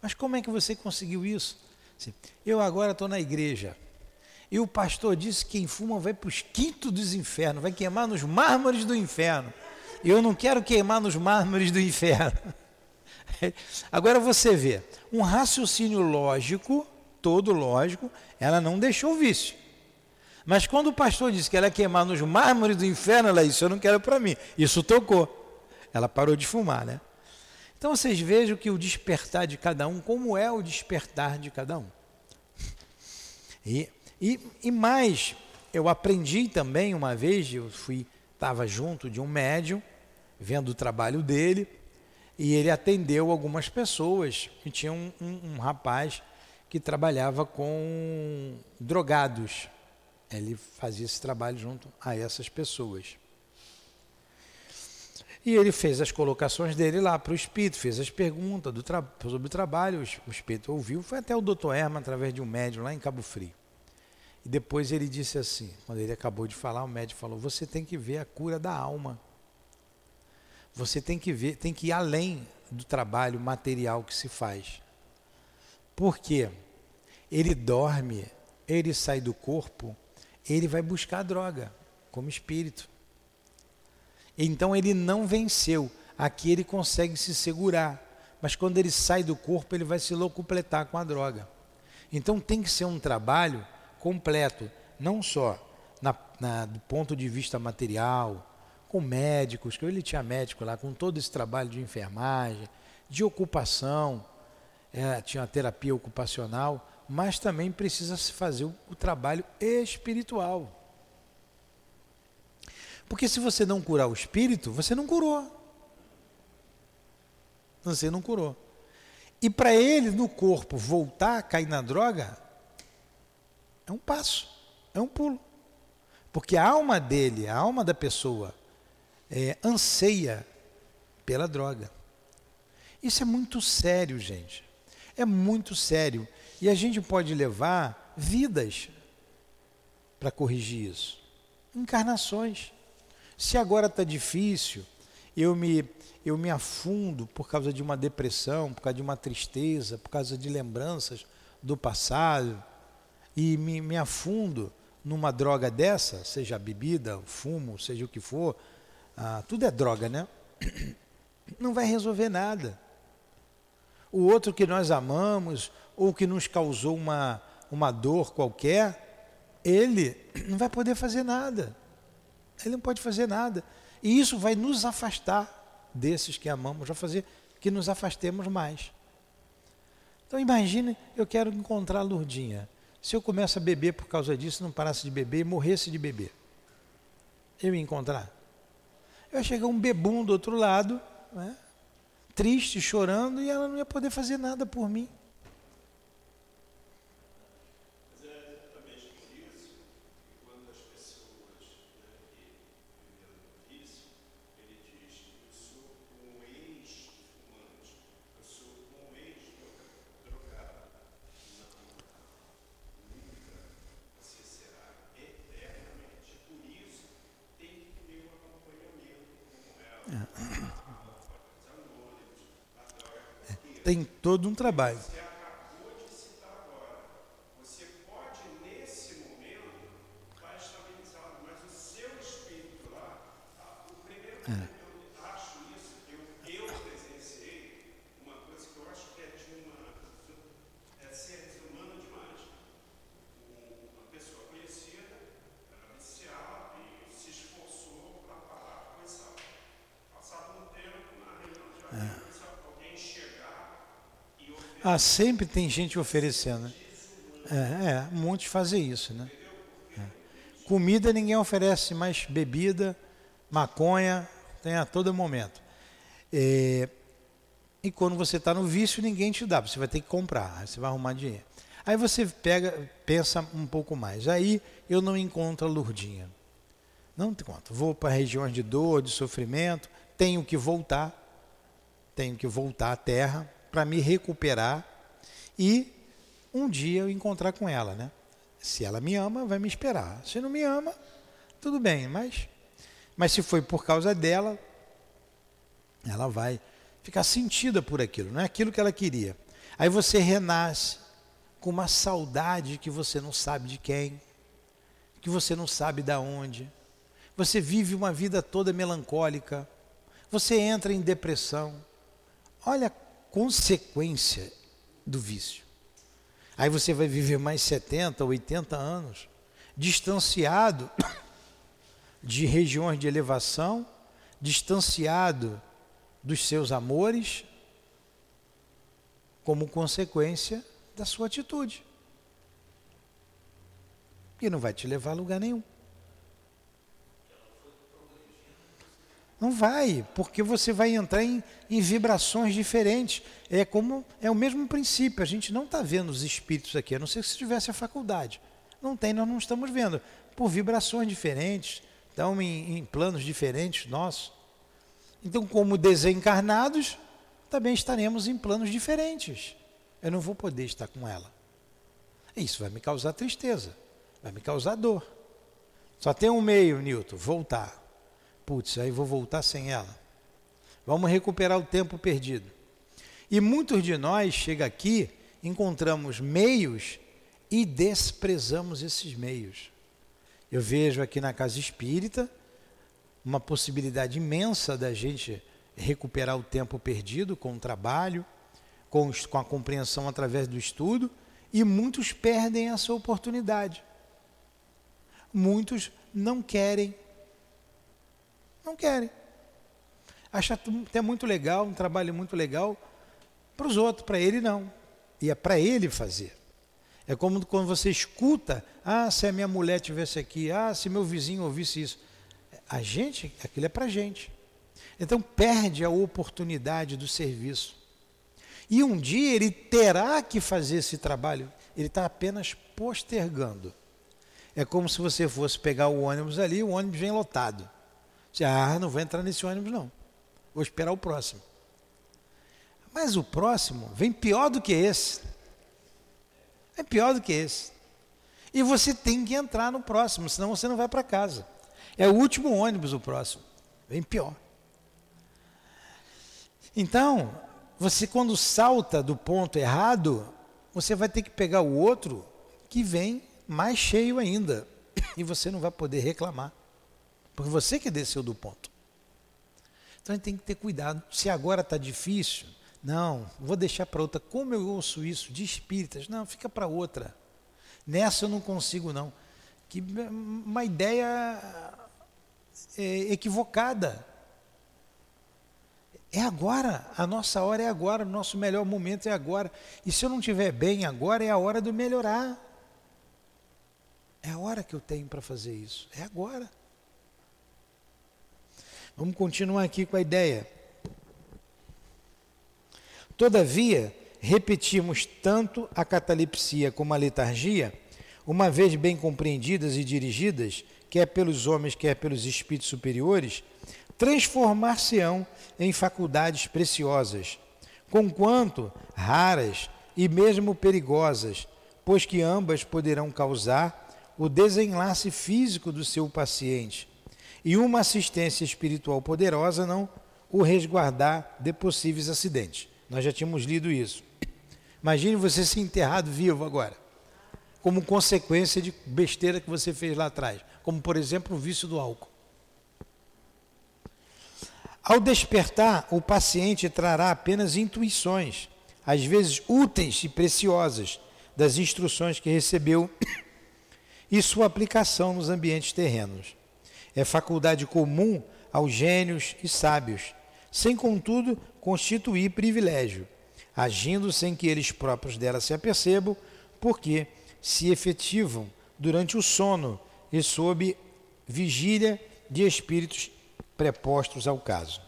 Mas como é que você conseguiu isso? Eu agora estou na igreja. E o pastor disse que quem fuma vai para os quintos dos infernos, vai queimar nos mármores do inferno. E eu não quero queimar nos mármores do inferno. *laughs* Agora você vê, um raciocínio lógico, todo lógico, ela não deixou o vício. Mas quando o pastor disse que ela ia queimar nos mármores do inferno, ela disse, eu não quero para mim. Isso tocou. Ela parou de fumar, né? Então vocês vejam que o despertar de cada um, como é o despertar de cada um. E, e, e mais, eu aprendi também uma vez, eu fui, estava junto de um médium, vendo o trabalho dele, e ele atendeu algumas pessoas. E tinha um, um, um rapaz que trabalhava com drogados. Ele fazia esse trabalho junto a essas pessoas. E ele fez as colocações dele lá para o Espírito, fez as perguntas sobre o trabalho, o Espírito ouviu, foi até o doutor Herman, através de um médium lá em Cabo Frio. E depois ele disse assim, quando ele acabou de falar, o médium falou, você tem que ver a cura da alma. Você tem que ver, tem que ir além do trabalho material que se faz. Por quê? Ele dorme, ele sai do corpo, ele vai buscar a droga como espírito. Então ele não venceu. Aqui ele consegue se segurar, mas quando ele sai do corpo, ele vai se locupletar com a droga. Então tem que ser um trabalho completo, não só na, na, do ponto de vista material, com médicos, que ele tinha médico lá, com todo esse trabalho de enfermagem, de ocupação, é, tinha terapia ocupacional, mas também precisa se fazer o, trabalho espiritual. Porque se você não curar o espírito, você não curou. Você não curou. E para ele, no corpo, voltar a cair na droga, é um passo, é um pulo. Porque a alma dele, a alma da pessoa, é, anseia pela droga. Isso é muito sério, gente. É muito sério. E a gente pode levar vidas para corrigir isso. Encarnações. Se agora está difícil, eu me, eu me afundo por causa de uma depressão, por causa de uma tristeza, por causa de lembranças do passado, e me, me afundo numa droga dessa, seja bebida, fumo, seja o que for, ah, tudo é droga, né? *coughs* Não vai resolver nada. O outro que nós amamos, ou que nos causou uma, uma dor qualquer, ele *clears throat* não vai poder fazer nada. Ele não pode fazer nada. E isso vai nos afastar desses que amamos, vai fazer que nos afastemos mais. Então imagine, eu quero encontrar a Lurdinha. Se eu começo a beber por causa disso, não parasse de beber e morresse de beber, eu ia encontrar? Vai chegar um bebum do outro lado, né? Triste, chorando, e ela não ia poder fazer nada por mim. Tem todo um trabalho. É. Sempre tem gente oferecendo. É, é muitos fazem isso, né? É. Comida ninguém oferece, mas bebida, maconha, tem a todo momento. É, e quando você está no vício, ninguém te dá, você vai ter que comprar, você vai arrumar dinheiro. Aí você pega, pensa um pouco mais. Aí eu não encontro a Lurdinha. Não encontro. Vou para regiões de dor, de sofrimento, tenho que voltar, tenho que voltar à terra, para me recuperar e um dia eu encontrar com ela, né? Se ela me ama, vai me esperar. Se não me ama, tudo bem, mas mas se foi por causa dela, ela vai ficar sentida por aquilo, não é aquilo que ela queria. Aí você renasce com uma saudade que você não sabe de quem, que você não sabe de onde. Você vive uma vida toda melancólica. Você entra em depressão. Olha consequência do vício. Aí você vai viver mais 70, 80 anos, distanciado *coughs* de regiões de elevação, distanciado dos seus amores, como consequência da sua atitude. E não vai te levar a lugar nenhum. Não vai, porque você vai entrar em, em, vibrações diferentes. É como é o mesmo princípio. A gente não está vendo os espíritos aqui, a não ser que se tivesse a faculdade. Não tem, nós não estamos vendo. Por vibrações diferentes, estão em, em planos diferentes nossos. Então, como desencarnados, também estaremos em planos diferentes. Eu não vou poder estar com ela. Isso vai me causar tristeza, vai me causar dor. Só tem um meio, Newton, voltar putz, aí vou voltar sem ela. Vamos recuperar o tempo perdido. E muitos de nós chega aqui, encontramos meios e desprezamos esses meios. Eu vejo aqui na casa espírita uma possibilidade imensa da gente recuperar o tempo perdido com o trabalho, com, com a compreensão através do estudo, e muitos perdem essa oportunidade. Muitos não querem não querem. Acha até muito legal, um trabalho muito legal para os outros, para ele não. E é para ele fazer. É como quando você escuta, ah, se a minha mulher tivesse aqui, ah, se meu vizinho ouvisse isso. A gente, aquilo é para gente. Então perde a oportunidade do serviço. E um dia ele terá que fazer esse trabalho, ele está apenas postergando. É como se você fosse pegar o ônibus ali, o ônibus vem lotado. Ah, não vou entrar nesse ônibus não. Vou esperar o próximo. Mas o próximo vem pior do que esse. É pior do que esse. E você tem que entrar no próximo, senão você não vai para casa. É o último ônibus o próximo. Vem pior. Então, você quando salta do ponto errado, você vai ter que pegar o outro que vem mais cheio ainda. E você não vai poder reclamar. Porque você que desceu do ponto. Então a gente tem que ter cuidado. Se agora está difícil, não, vou deixar para outra. Como eu ouço isso de espíritas? Não, fica para outra. Nessa eu não consigo, não. Que uma ideia é, equivocada. É agora, a nossa hora é agora, o nosso melhor momento é agora. E se eu não estiver bem agora, é a hora de melhorar. É a hora que eu tenho para fazer isso. É agora. Vamos continuar aqui com a ideia. Todavia, repetimos tanto a catalepsia como a letargia, uma vez bem compreendidas e dirigidas, quer pelos homens, quer pelos espíritos superiores, transformar-se-ão em faculdades preciosas, conquanto raras e mesmo perigosas, pois que ambas poderão causar o desenlace físico do seu paciente e uma assistência espiritual poderosa não o resguardar de possíveis acidentes. Nós já tínhamos lido isso. Imagine você ser enterrado vivo agora, como consequência de besteira que você fez lá atrás, como por exemplo o vício do álcool. Ao despertar, o paciente trará apenas intuições, às vezes úteis e preciosas, das instruções que recebeu *coughs* e sua aplicação nos ambientes terrenos. É faculdade comum aos gênios e sábios, sem contudo constituir privilégio, agindo sem que eles próprios dela se apercebam, porque se efetivam durante o sono e sob vigília de espíritos prepostos ao caso.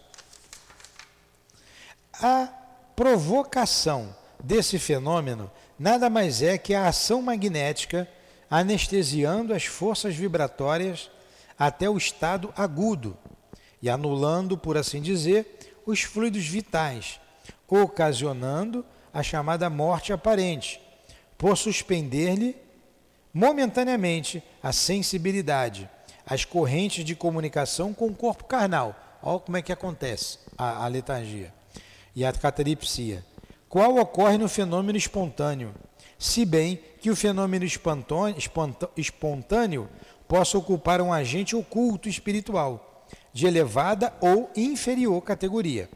A provocação desse fenômeno nada mais é que a ação magnética anestesiando as forças vibratórias até o estado agudo e anulando, por assim dizer, os fluidos vitais, ocasionando a chamada morte aparente, por suspender-lhe momentaneamente a sensibilidade, as correntes de comunicação com o corpo carnal. Olha como é que acontece a, a letargia e a catalepsia. Qual ocorre no fenômeno espontâneo? Se bem que o fenômeno espontâneo possa ocupar um agente oculto espiritual de elevada ou inferior categoria.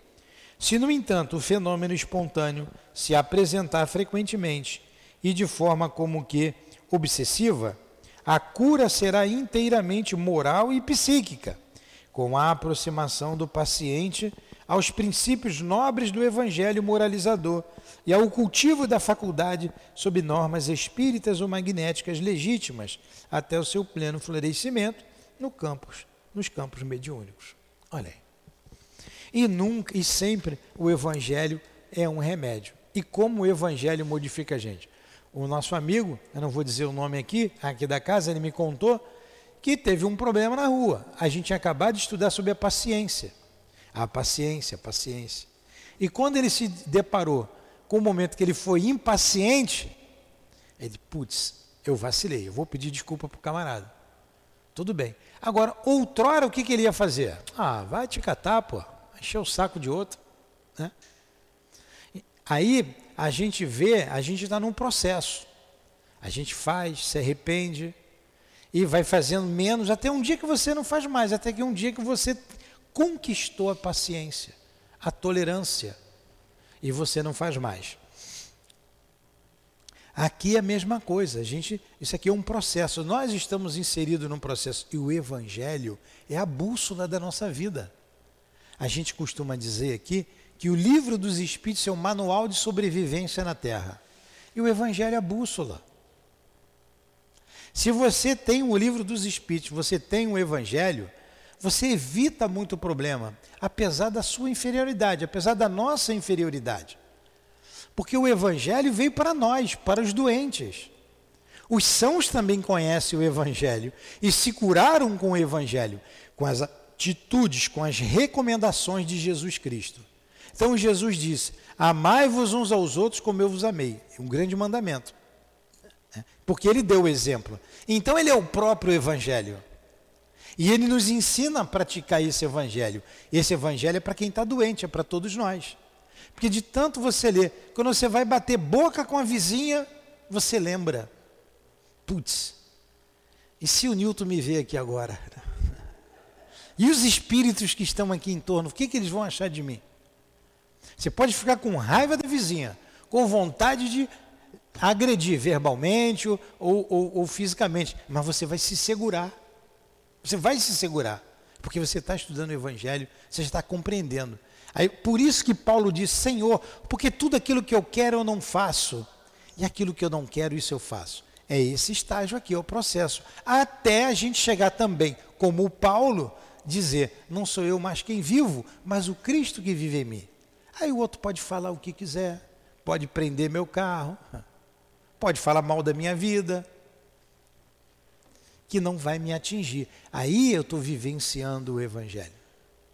Se, no entanto, o fenômeno espontâneo se apresentar frequentemente e de forma como que obsessiva, a cura será inteiramente moral e psíquica, com a aproximação do paciente aos princípios nobres do evangelho moralizador e ao cultivo da faculdade sob normas espíritas ou magnéticas legítimas até o seu pleno florescimento no campus nos campos mediúnicos. Olha aí. E nunca e sempre o evangelho é um remédio. E como o evangelho modifica a gente? O nosso amigo, eu não vou dizer o nome aqui, aqui da casa, ele me contou que teve um problema na rua. A gente tinha acabado de estudar sobre a paciência. A paciência, a paciência. E quando ele se deparou com o momento que ele foi impaciente, ele, putz, eu vacilei, eu vou pedir desculpa para o camarada. Tudo bem. Agora, outrora, o que, que ele ia fazer? Ah, vai te catar, pô. Encher o saco de outro. Né? Aí, a gente vê, a gente está num processo. A gente faz, se arrepende e vai fazendo menos, até um dia que você não faz mais, até que um dia que você conquistou a paciência, a tolerância, e você não faz mais. Aqui é a mesma coisa. A gente, isso aqui é um processo. Nós estamos inseridos num processo e o evangelho é a bússola da nossa vida. A gente costuma dizer aqui que o livro dos espíritos é o manual de sobrevivência na terra. E o evangelho é a bússola. Se você tem o livro dos espíritos, você tem o evangelho, você evita muito problema, apesar da sua inferioridade, apesar da nossa inferioridade. Porque o Evangelho veio para nós, para os doentes. Os sãos também conhecem o Evangelho e se curaram com o Evangelho, com as atitudes, com as recomendações de Jesus Cristo. Então Jesus disse: Amai-vos uns aos outros como eu vos amei. É um grande mandamento. Né? Porque ele deu o exemplo. Então ele é o próprio Evangelho. E ele nos ensina a praticar esse Evangelho. Esse Evangelho é para quem está doente, é para todos nós. Porque de tanto você ler, quando você vai bater boca com a vizinha, você lembra. Putz, e se o Newton me vê aqui agora? *laughs* E os espíritos que estão aqui em torno, o que, que eles vão achar de mim? Você pode ficar com raiva da vizinha, com vontade de agredir verbalmente ou, ou, ou fisicamente, mas você vai se segurar. Você vai se segurar, porque você está estudando o Evangelho, você está compreendendo. Aí, por isso que Paulo diz: Senhor, porque tudo aquilo que eu quero eu não faço, e aquilo que eu não quero, isso eu faço. É esse estágio aqui, é o processo. Até a gente chegar também, como o Paulo, dizer: Não sou eu mais quem vivo, mas o Cristo que vive em mim. Aí o outro pode falar o que quiser, pode prender meu carro, pode falar mal da minha vida, que não vai me atingir. Aí eu estou vivenciando o Evangelho.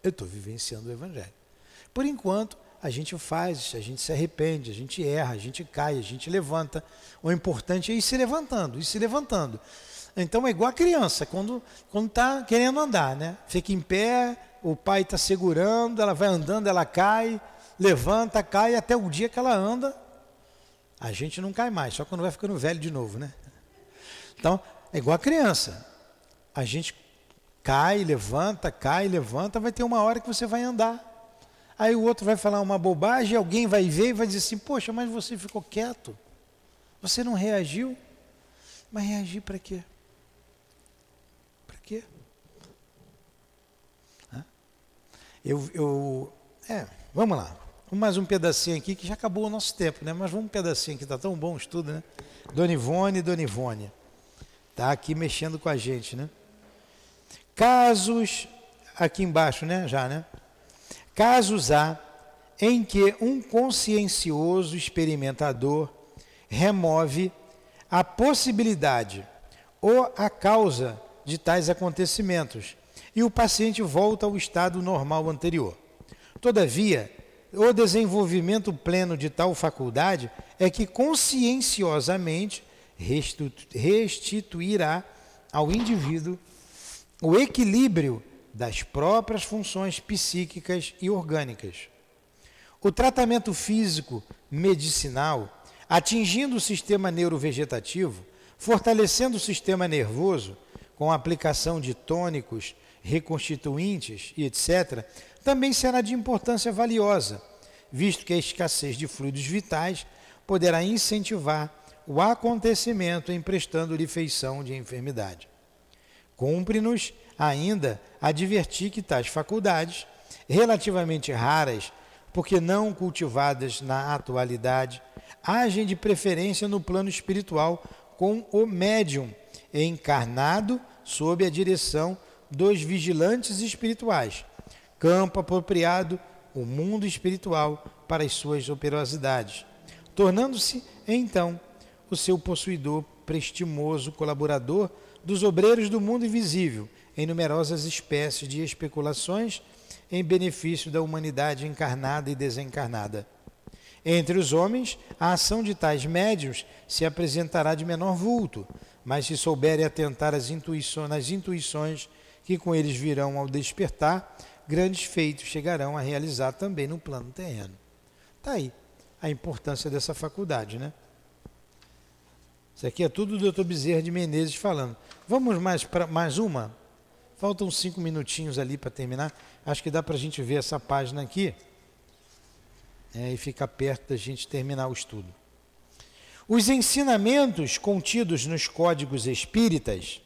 Eu estou vivenciando o Evangelho. Por enquanto, a gente faz, a gente se arrepende, a gente erra, a gente cai, a gente levanta. O importante é ir se levantando, ir se levantando. Então é igual a criança, quando está querendo andar, né? Fica em pé, o pai está segurando, ela vai andando, ela cai, levanta, cai até o dia que ela anda. A gente não cai mais, só quando vai ficando velho de novo, né? Então, é igual a criança. A gente cai, levanta, cai, levanta, vai ter uma hora que você vai andar. Aí o outro vai falar uma bobagem, alguém vai ver e vai dizer assim: Poxa, mas você ficou quieto, você não reagiu. Mas reagir para quê? Para quê? Eu, eu, é, vamos lá. Mais um pedacinho aqui que já acabou o nosso tempo, né? Mas vamos um pedacinho aqui, tá tão bom o estudo, né? Dona Ivone, Dona Ivone. Tá aqui mexendo com a gente, né? Casos, aqui embaixo, né? Já, né? Casos há em que um consciencioso experimentador remove a possibilidade ou a causa de tais acontecimentos e o paciente volta ao estado normal anterior. Todavia, o desenvolvimento pleno de tal faculdade é que conscienciosamente restituirá ao indivíduo o equilíbrio das próprias funções psíquicas e orgânicas. O tratamento físico medicinal, atingindo o sistema neurovegetativo, fortalecendo o sistema nervoso, com a aplicação de tônicos, reconstituintes e etc., também será de importância valiosa, visto que a escassez de fluidos vitais poderá incentivar o acontecimento emprestando-lhe feição de enfermidade. Cumpre-nos ainda advertir que tais faculdades, relativamente raras, porque não cultivadas na atualidade, agem de preferência no plano espiritual com o médium encarnado sob a direção dos vigilantes espirituais, campo apropriado, o mundo espiritual, para as suas operosidades, tornando-se, então, o seu possuidor prestimoso colaborador dos obreiros do mundo invisível, em numerosas espécies de especulações em benefício da humanidade encarnada e desencarnada. Entre os homens, a ação de tais médios se apresentará de menor vulto, mas se souberem atentar às intuições, nas intuições que com eles virão ao despertar, grandes feitos chegarão a realizar também no plano terreno. Está aí a importância dessa faculdade, né? Isso aqui é tudo do Dr. Bezerra de Menezes falando. Vamos mais para mais uma? Faltam cinco minutinhos ali para terminar. Acho que dá para a gente ver essa página aqui é, e ficar perto da gente terminar o estudo. Os ensinamentos contidos nos códigos espíritas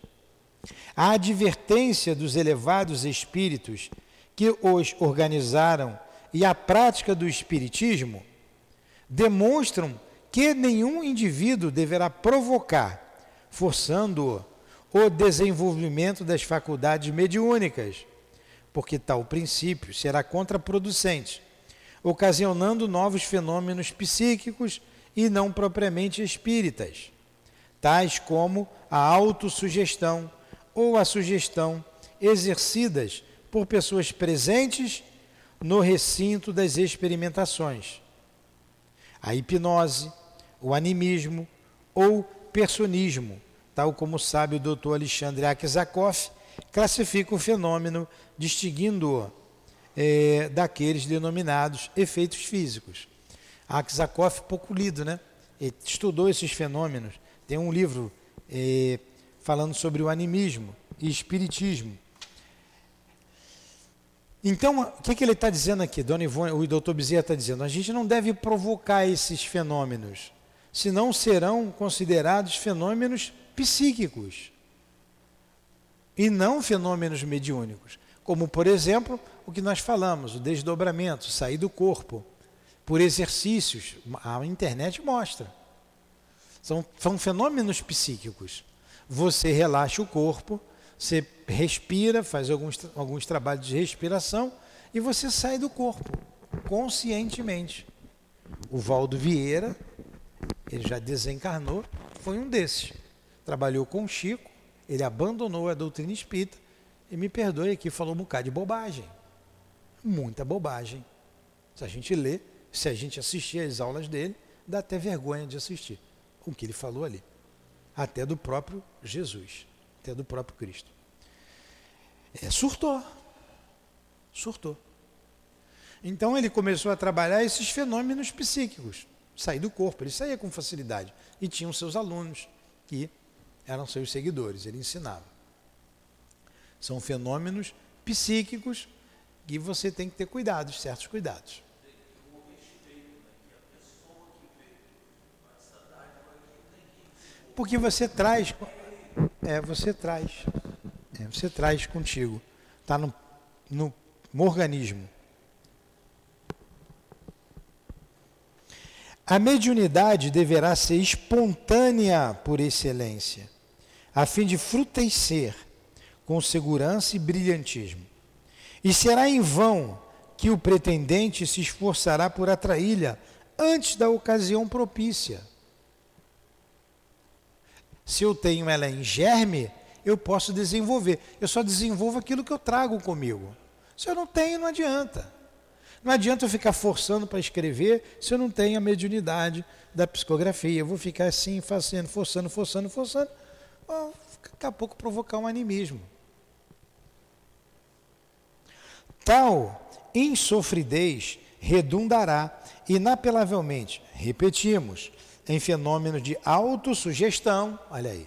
a advertência dos elevados espíritos que os organizaram e a prática do espiritismo demonstram que nenhum indivíduo deverá provocar, forçando-o, o desenvolvimento das faculdades mediúnicas, porque tal princípio será contraproducente, ocasionando novos fenômenos psíquicos e não propriamente espíritas, tais como a autossugestão, ou a sugestão exercidas por pessoas presentes no recinto das experimentações. A hipnose, o animismo ou personismo, tal como sabe o Dr. Alexandre Aksakoff, classifica o fenômeno distinguindo-o é, daqueles denominados efeitos físicos. Aksakoff, pouco lido, né? Ele estudou esses fenômenos. Tem um livro é, falando sobre o animismo e espiritismo. Então, o que, que ele está dizendo aqui? Dona Ivone, o doutor Bezerra está dizendo, a gente não deve provocar esses fenômenos, senão serão considerados fenômenos psíquicos e não fenômenos mediúnicos. Como, por exemplo, o que nós falamos, o desdobramento, sair do corpo, por exercícios. A internet mostra. São, são fenômenos psíquicos você relaxa o corpo, você respira, faz alguns, alguns trabalhos de respiração e você sai do corpo, conscientemente. O Valdo Vieira, ele já desencarnou, foi um desses. Trabalhou com Chico, ele abandonou a doutrina espírita e me perdoe aqui, falou um bocado de bobagem. Muita bobagem. Se a gente lê, se a gente assistir às aulas dele, dá até vergonha de assistir o que ele falou ali até do próprio Jesus, até do próprio Cristo. É, surtou. Surtou. Então ele começou a trabalhar esses fenômenos psíquicos, sair do corpo. Ele saía com facilidade e tinham seus alunos que eram seus seguidores. Ele ensinava. São fenômenos psíquicos que você tem que ter cuidados, certos cuidados. Porque você traz, é, você traz, é, você traz contigo, está no, no, no organismo. A mediunidade deverá ser espontânea por excelência, a fim de frutecer com segurança e brilhantismo. E será em vão que o pretendente se esforçará por atraí-la antes da ocasião propícia. Se eu tenho ela em germe, eu posso desenvolver. Eu só desenvolvo aquilo que eu trago comigo. Se eu não tenho, não adianta. Não adianta eu ficar forçando para escrever se eu não tenho a mediunidade da psicografia. Eu vou ficar assim, fazendo, forçando, forçando, forçando. daqui a pouco provocar um animismo. Tal insofridez redundará inapelavelmente, repetimos, em fenômenos de autossugestão, olha aí,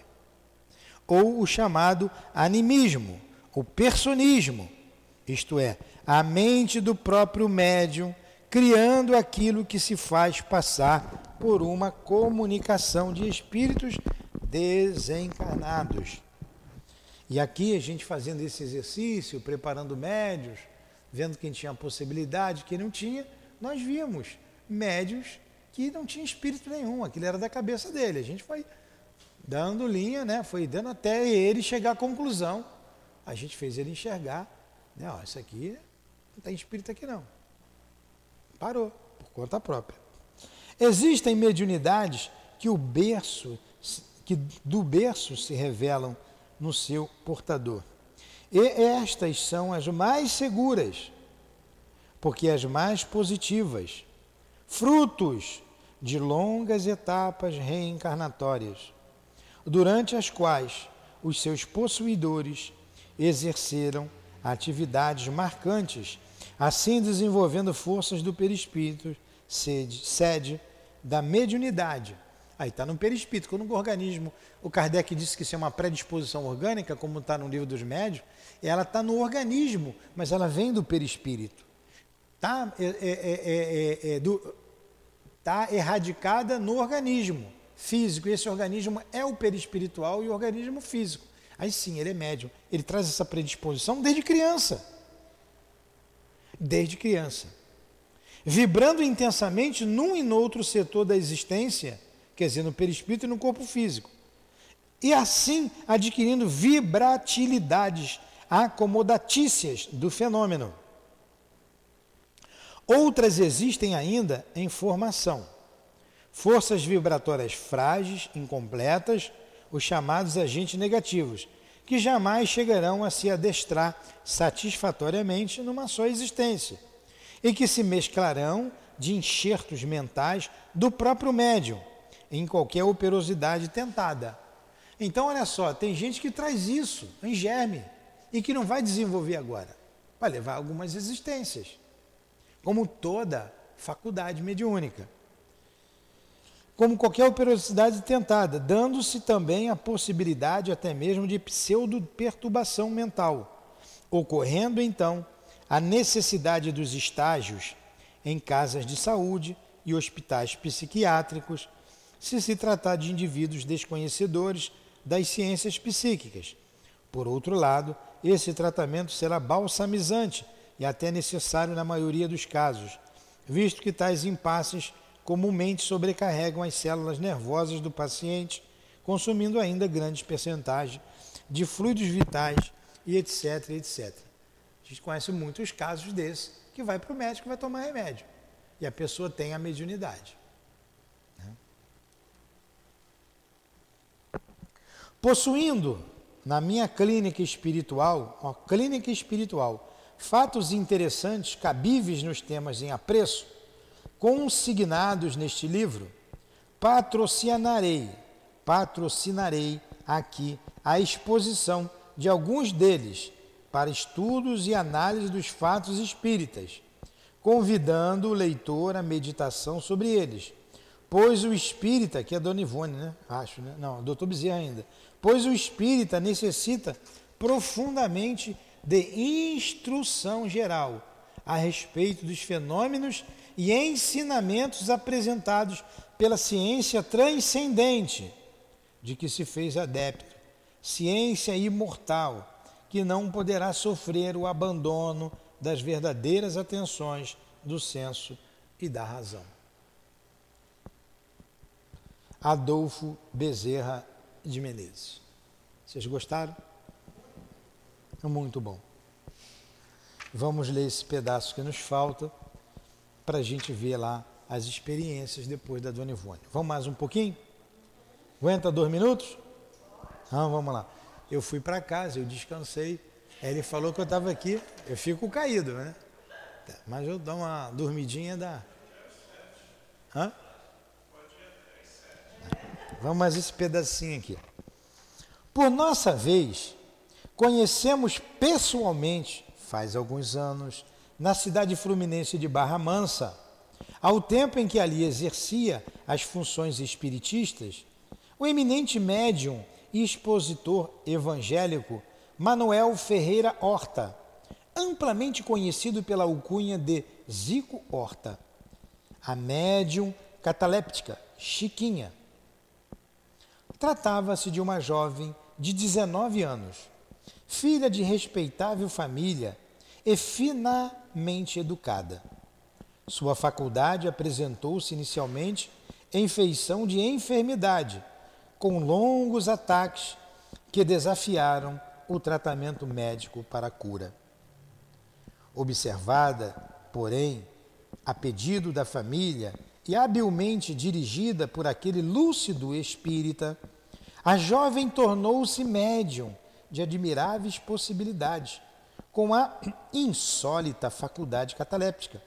ou o chamado animismo, o personismo, isto é, a mente do próprio médium criando aquilo que se faz passar por uma comunicação de espíritos desencarnados. E aqui a gente fazendo esse exercício, preparando médios, vendo quem tinha possibilidade, quem não tinha, nós vimos médios que não tinham espírito nenhum, aquilo era da cabeça dele. A gente foi dando linha, né? foi dando até ele chegar à conclusão. A gente fez ele enxergar, né? Ó, isso aqui não tem espírito aqui não. Parou, por conta própria. Existem mediunidades que o berço, que do berço se revelam no seu portador. E estas são as mais seguras, porque as mais positivas, frutos de longas etapas reencarnatórias, durante as quais os seus possuidores exerceram atividades marcantes assim desenvolvendo forças do perispírito, sede, sede da mediunidade. Aí está no perispírito, quando o organismo, o Kardec disse que isso é uma predisposição orgânica, como está no livro dos médios, ela está no organismo, mas ela vem do perispírito. Está é, é, é, tá erradicada no organismo físico, e esse organismo é o perispiritual e o organismo físico. Aí sim, ele é médium. Ele traz essa predisposição desde criança desde criança. Vibrando intensamente num e no outro setor da existência, quer dizer, no perispírito e no corpo físico. E assim adquirindo vibratilidades acomodatícias do fenômeno. Outras existem ainda em formação. Forças vibratórias frágeis, incompletas, os chamados agentes negativos, que jamais chegarão a se adestrar satisfatoriamente numa só existência, e que se mesclarão de enxertos mentais do próprio médium em qualquer operosidade tentada. Então, olha só, tem gente que traz isso em germe e que não vai desenvolver agora, vai levar algumas existências, como toda faculdade mediúnica como qualquer operosidade tentada, dando-se também a possibilidade até mesmo de pseudo-perturbação mental, ocorrendo então a necessidade dos estágios em casas de saúde e hospitais psiquiátricos, se se tratar de indivíduos desconhecedores das ciências psíquicas. Por outro lado, esse tratamento será balsamizante e até necessário na maioria dos casos, visto que tais impasses comumente sobrecarregam as células nervosas do paciente, consumindo ainda grandes percentagens de fluidos vitais e etc, etc. A gente conhece muitos casos desses que vai para o médico e vai tomar remédio. E a pessoa tem a mediunidade. Né? Possuindo na minha clínica espiritual, ó, clínica espiritual, fatos interessantes, cabíveis nos temas em apreço, consignados neste livro, patrocinarei, patrocinarei aqui a exposição de alguns deles para estudos e análise dos fatos espíritas, convidando o leitor à meditação sobre eles. Pois o espírita, que é Dona Ivone, né? Acho, né? Não, doutor Bezerra ainda. Pois o espírita necessita profundamente de instrução geral a respeito dos fenômenos e ensinamentos apresentados pela ciência transcendente de que se fez adepto, ciência imortal, que não poderá sofrer o abandono das verdadeiras atenções do senso e da razão. Adolfo Bezerra de Menezes. Vocês gostaram? Muito bom. Vamos ler esse pedaço que nos falta para a gente ver lá as experiências depois da Dona Ivone. Vamos mais um pouquinho? Aguenta dois minutos? Então, vamos lá. Eu fui para casa, eu descansei. Ele falou que eu estava aqui, eu fico caído, né? Mas eu dou uma dormidinha da. Hã? Vamos mais esse pedacinho aqui. Por nossa vez, conhecemos pessoalmente, faz alguns anos, na cidade fluminense de Barra Mansa, ao tempo em que ali exercia as funções espiritistas, o eminente médium e expositor evangélico Manuel Ferreira Horta, amplamente conhecido pela alcunha de Zico Horta, a médium cataléptica Chiquinha. Tratava-se de uma jovem de 19 anos, filha de respeitável família e finamente educada. Sua faculdade apresentou-se inicialmente em feição de enfermidade, com longos ataques que desafiaram o tratamento médico para a cura. Observada, porém, a pedido da família e habilmente dirigida por aquele lúcido espírita, a jovem tornou-se médium de admiráveis possibilidades, com a *clears throat* insólita faculdade cataléptica,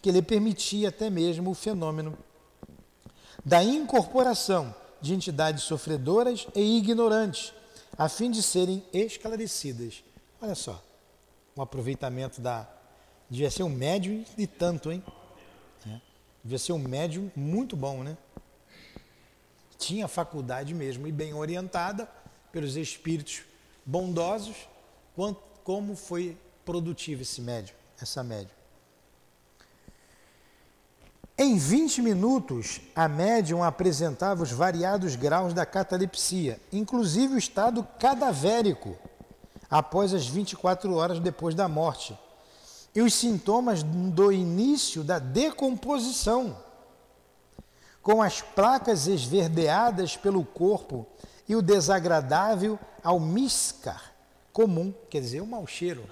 que lhe permitia até mesmo o fenômeno da incorporação de entidades sofredoras e ignorantes, a fim de serem esclarecidas. Olha só, um aproveitamento da. Devia ser um médium de tanto, hein? É. Devia ser um médium muito bom, né? Tinha faculdade mesmo e bem orientada pelos espíritos bondosos, quanto, como foi produtivo esse médium, essa médium. Em 20 minutos, a médium apresentava os variados graus da catalepsia, inclusive o estado cadavérico, após as 24 horas depois da morte, e os sintomas do início da decomposição, com as placas esverdeadas pelo corpo e o desagradável almíscar comum, quer dizer, o mau cheiro,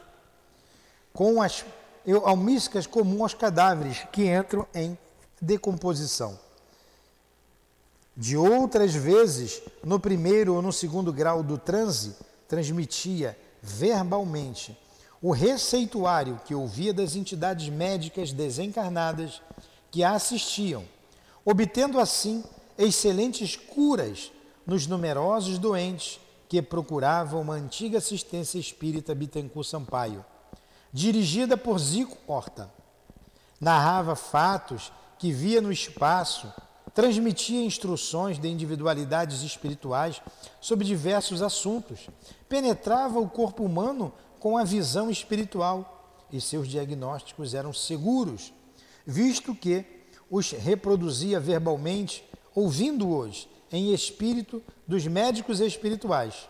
com as almíscaras comum aos cadáveres que entram em decomposição. De outras vezes, no primeiro ou no segundo grau do transe, transmitia verbalmente o receituário que ouvia das entidades médicas desencarnadas que a assistiam, obtendo assim excelentes curas nos numerosos doentes que procuravam uma antiga assistência espírita Bittencourt Sampaio, dirigida por Zico Horta. Narrava fatos que via no espaço, transmitia instruções de individualidades espirituais sobre diversos assuntos, penetrava o corpo humano com a visão espiritual e seus diagnósticos eram seguros, visto que os reproduzia verbalmente, ouvindo-os em espírito dos médicos espirituais.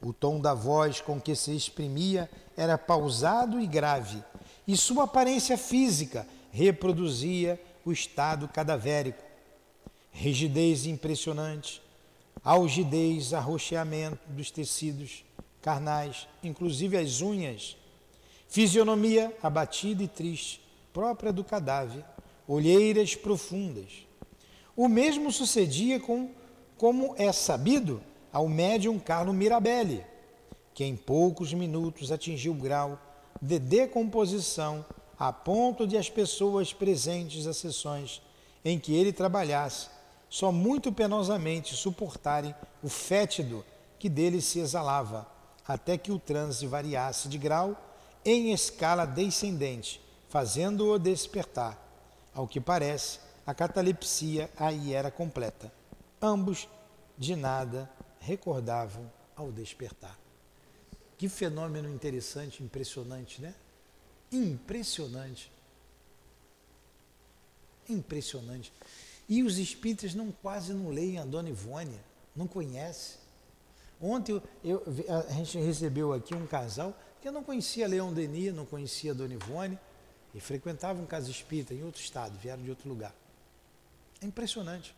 O tom da voz com que se exprimia era pausado e grave, e sua aparência física reproduzia o estado cadavérico. Rigidez impressionante, algidez, arroxeamento dos tecidos carnais, inclusive as unhas, fisionomia abatida e triste, própria do cadáver, olheiras profundas. O mesmo sucedia com, como é sabido, ao médium Carlo Mirabelli, que em poucos minutos atingiu o grau de decomposição a ponto de as pessoas presentes às sessões em que ele trabalhasse só muito penosamente suportarem o fétido que dele se exalava, até que o transe variasse de grau em escala descendente, fazendo-o despertar. Ao que parece, a catalepsia aí era completa. Ambos, de nada, recordavam ao despertar. Que fenômeno interessante, impressionante, né? Impressionante. Impressionante. E os espíritas não quase não leem a Dona Ivone, não conhece. Ontem eu, eu, a gente recebeu aqui um casal que eu não conhecia Leão Denis, não conhecia a Dona Ivone, e frequentavam um casa espírita em outro estado, vieram de outro lugar. É impressionante.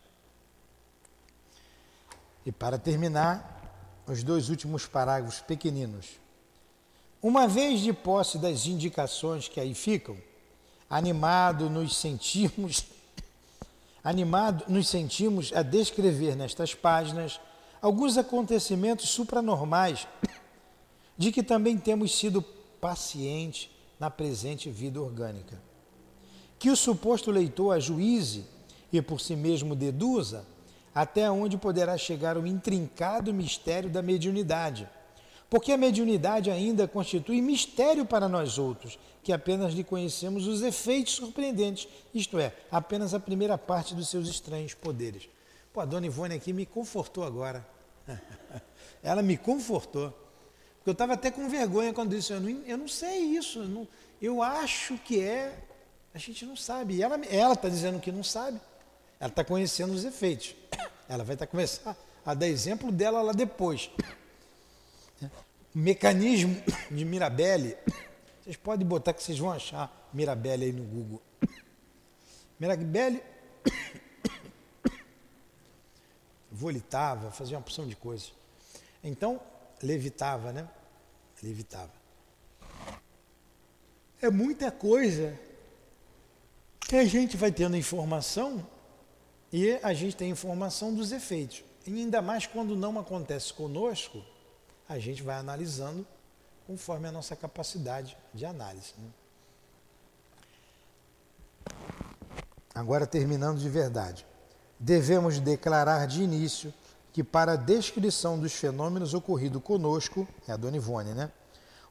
E para terminar, os dois últimos parágrafos pequeninos. Uma vez de posse das indicações que aí ficam, animado nos sentimos *laughs* animado nos sentimos a descrever nestas páginas alguns acontecimentos supranormais *coughs* de que também temos sido pacientes na presente vida orgânica. Que o suposto leitor ajuize e por si mesmo deduza até onde poderá chegar o intrincado mistério da mediunidade. Porque a mediunidade ainda constitui mistério para nós outros, que apenas lhe conhecemos os efeitos surpreendentes, isto é, apenas a primeira parte dos seus estranhos poderes. Pô, a dona Ivone aqui me confortou agora. *laughs* Ela me confortou. Porque eu estava até com vergonha quando disse, eu não, eu não sei isso, eu, não, eu acho que é, a gente não sabe. E ela está dizendo que não sabe. Ela está conhecendo os efeitos. *coughs* Ela vai tá começar a dar exemplo dela lá depois. O mecanismo *coughs* de Mirabelle, vocês podem botar que vocês vão achar Mirabelle aí no Google. Mirabelle *coughs* volitava, fazia uma porção de coisas. Então, levitava, né? Levitava. É muita coisa que a gente vai tendo informação e a gente tem informação dos efeitos. E ainda mais quando não acontece conosco, a gente vai analisando conforme a nossa capacidade de análise. Né? Agora, terminando de verdade, devemos declarar de início que, para a descrição dos fenômenos ocorridos conosco, é a Dona Ivone, né?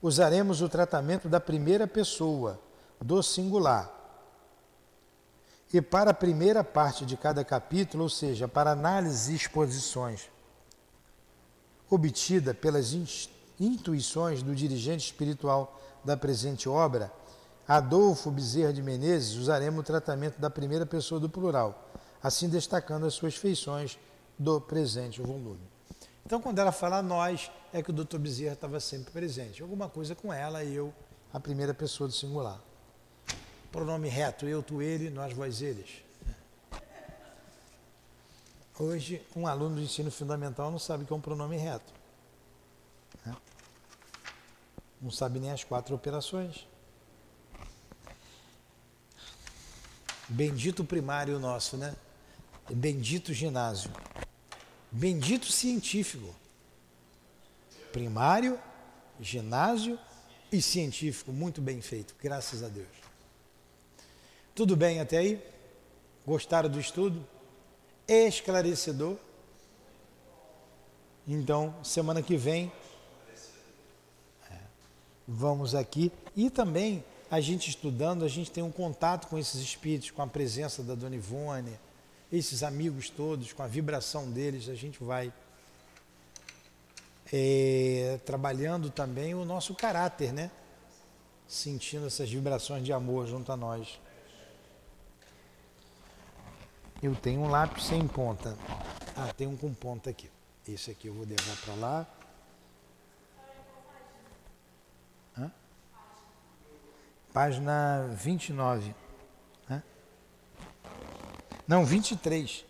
Usaremos o tratamento da primeira pessoa, do singular, e para a primeira parte de cada capítulo, ou seja, para análise e exposições obtida pelas intuições do dirigente espiritual da presente obra, Adolfo Bezerra de Menezes, usaremos o tratamento da primeira pessoa do plural, assim destacando as suas feições do presente volume. Então, quando ela fala nós, é que o doutor Bezerra estava sempre presente. Alguma coisa com ela, eu, a primeira pessoa do singular. Pronome reto, eu, tu, ele, nós, vós, eles. Hoje, um aluno do ensino fundamental não sabe o que é um pronome reto. Não sabe nem as quatro operações. Bendito primário nosso, né? Bendito ginásio. Bendito científico. Primário, ginásio e científico. Muito bem feito, graças a Deus. Tudo bem até aí? Gostaram do estudo? Esclarecedor? Então, semana que vem, é, vamos aqui. E também, a gente estudando, a gente tem um contato com esses espíritos, com a presença da Dona Ivone, esses amigos todos, com a vibração deles, a gente vai é, trabalhando também o nosso caráter, né? Sentindo essas vibrações de amor junto a nós. Eu tenho um lápis sem ponta. Ah, tem um com ponta aqui. Esse aqui eu vou levar para lá. Hã? Página 29. Hã? Não, 23.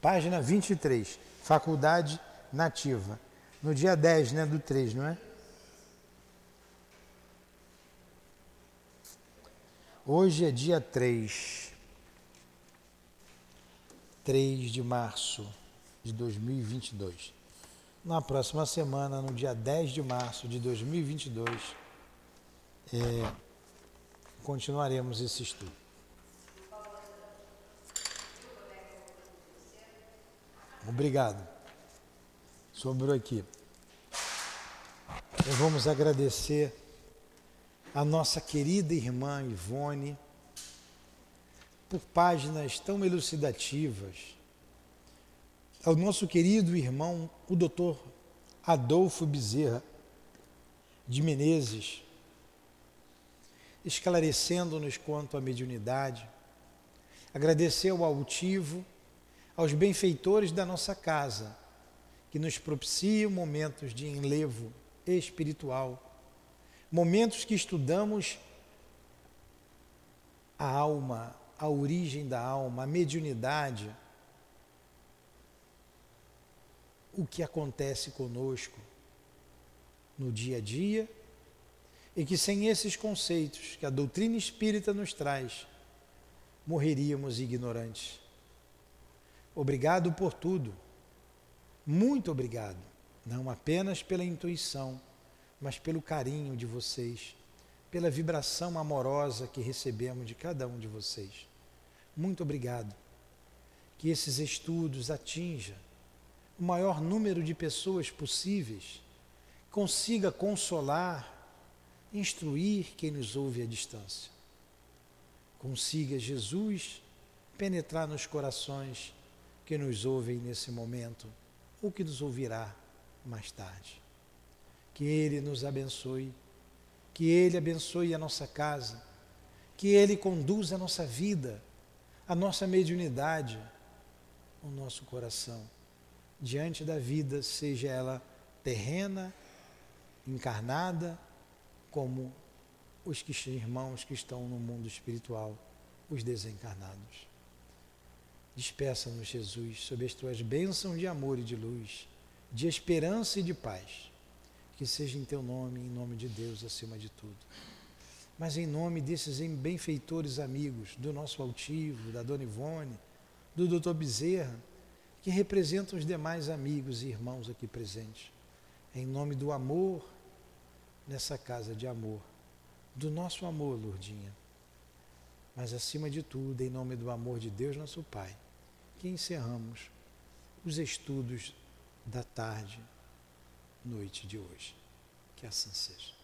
Página 23. Faculdade Nativa. No dia 10, né? Do 3, não é? Hoje é dia 3. 3 de março de 2022. Na próxima semana, no dia 10 de março de 2022, é, continuaremos esse estudo. Obrigado. Sobrou aqui. Vamos agradecer a nossa querida irmã Ivone, por páginas tão elucidativas, ao nosso querido irmão, o doutor Adolfo Bezerra de Menezes, esclarecendo-nos quanto à mediunidade, agradecer ao altivo, aos benfeitores da nossa casa, que nos propiciam momentos de enlevo espiritual, momentos que estudamos a alma, a origem da alma, a mediunidade, o que acontece conosco no dia a dia e que sem esses conceitos que a doutrina espírita nos traz, morreríamos ignorantes. Obrigado por tudo. Muito obrigado. Não apenas pela intuição, mas pelo carinho de vocês, pela vibração amorosa que recebemos de cada um de vocês. Muito obrigado. Que esses estudos atinjam o maior número de pessoas possíveis, consiga consolar, instruir quem nos ouve à distância. Consiga Jesus penetrar nos corações que nos ouvem nesse momento ou que nos ouvirá mais tarde. Que Ele nos abençoe, que Ele abençoe a nossa casa, que Ele conduza a nossa vida, a nossa mediunidade, o nosso coração, diante da vida, seja ela terrena, encarnada, como os que, irmãos que estão no mundo espiritual, os desencarnados. Despeça-nos, Jesus, sob as tuas bênçãos de amor e de luz, de esperança e de paz. Que seja em teu nome, em nome de Deus acima de tudo. Mas em nome desses benfeitores amigos, do nosso altivo, da Dona Ivone, do doutor Bezerra, que representam os demais amigos e irmãos aqui presentes. Em nome do amor, nessa casa de amor, do nosso amor, Lourdinha. Mas acima de tudo, em nome do amor de Deus, nosso Pai, que encerramos os estudos da tarde, noite de hoje. Que assim seja.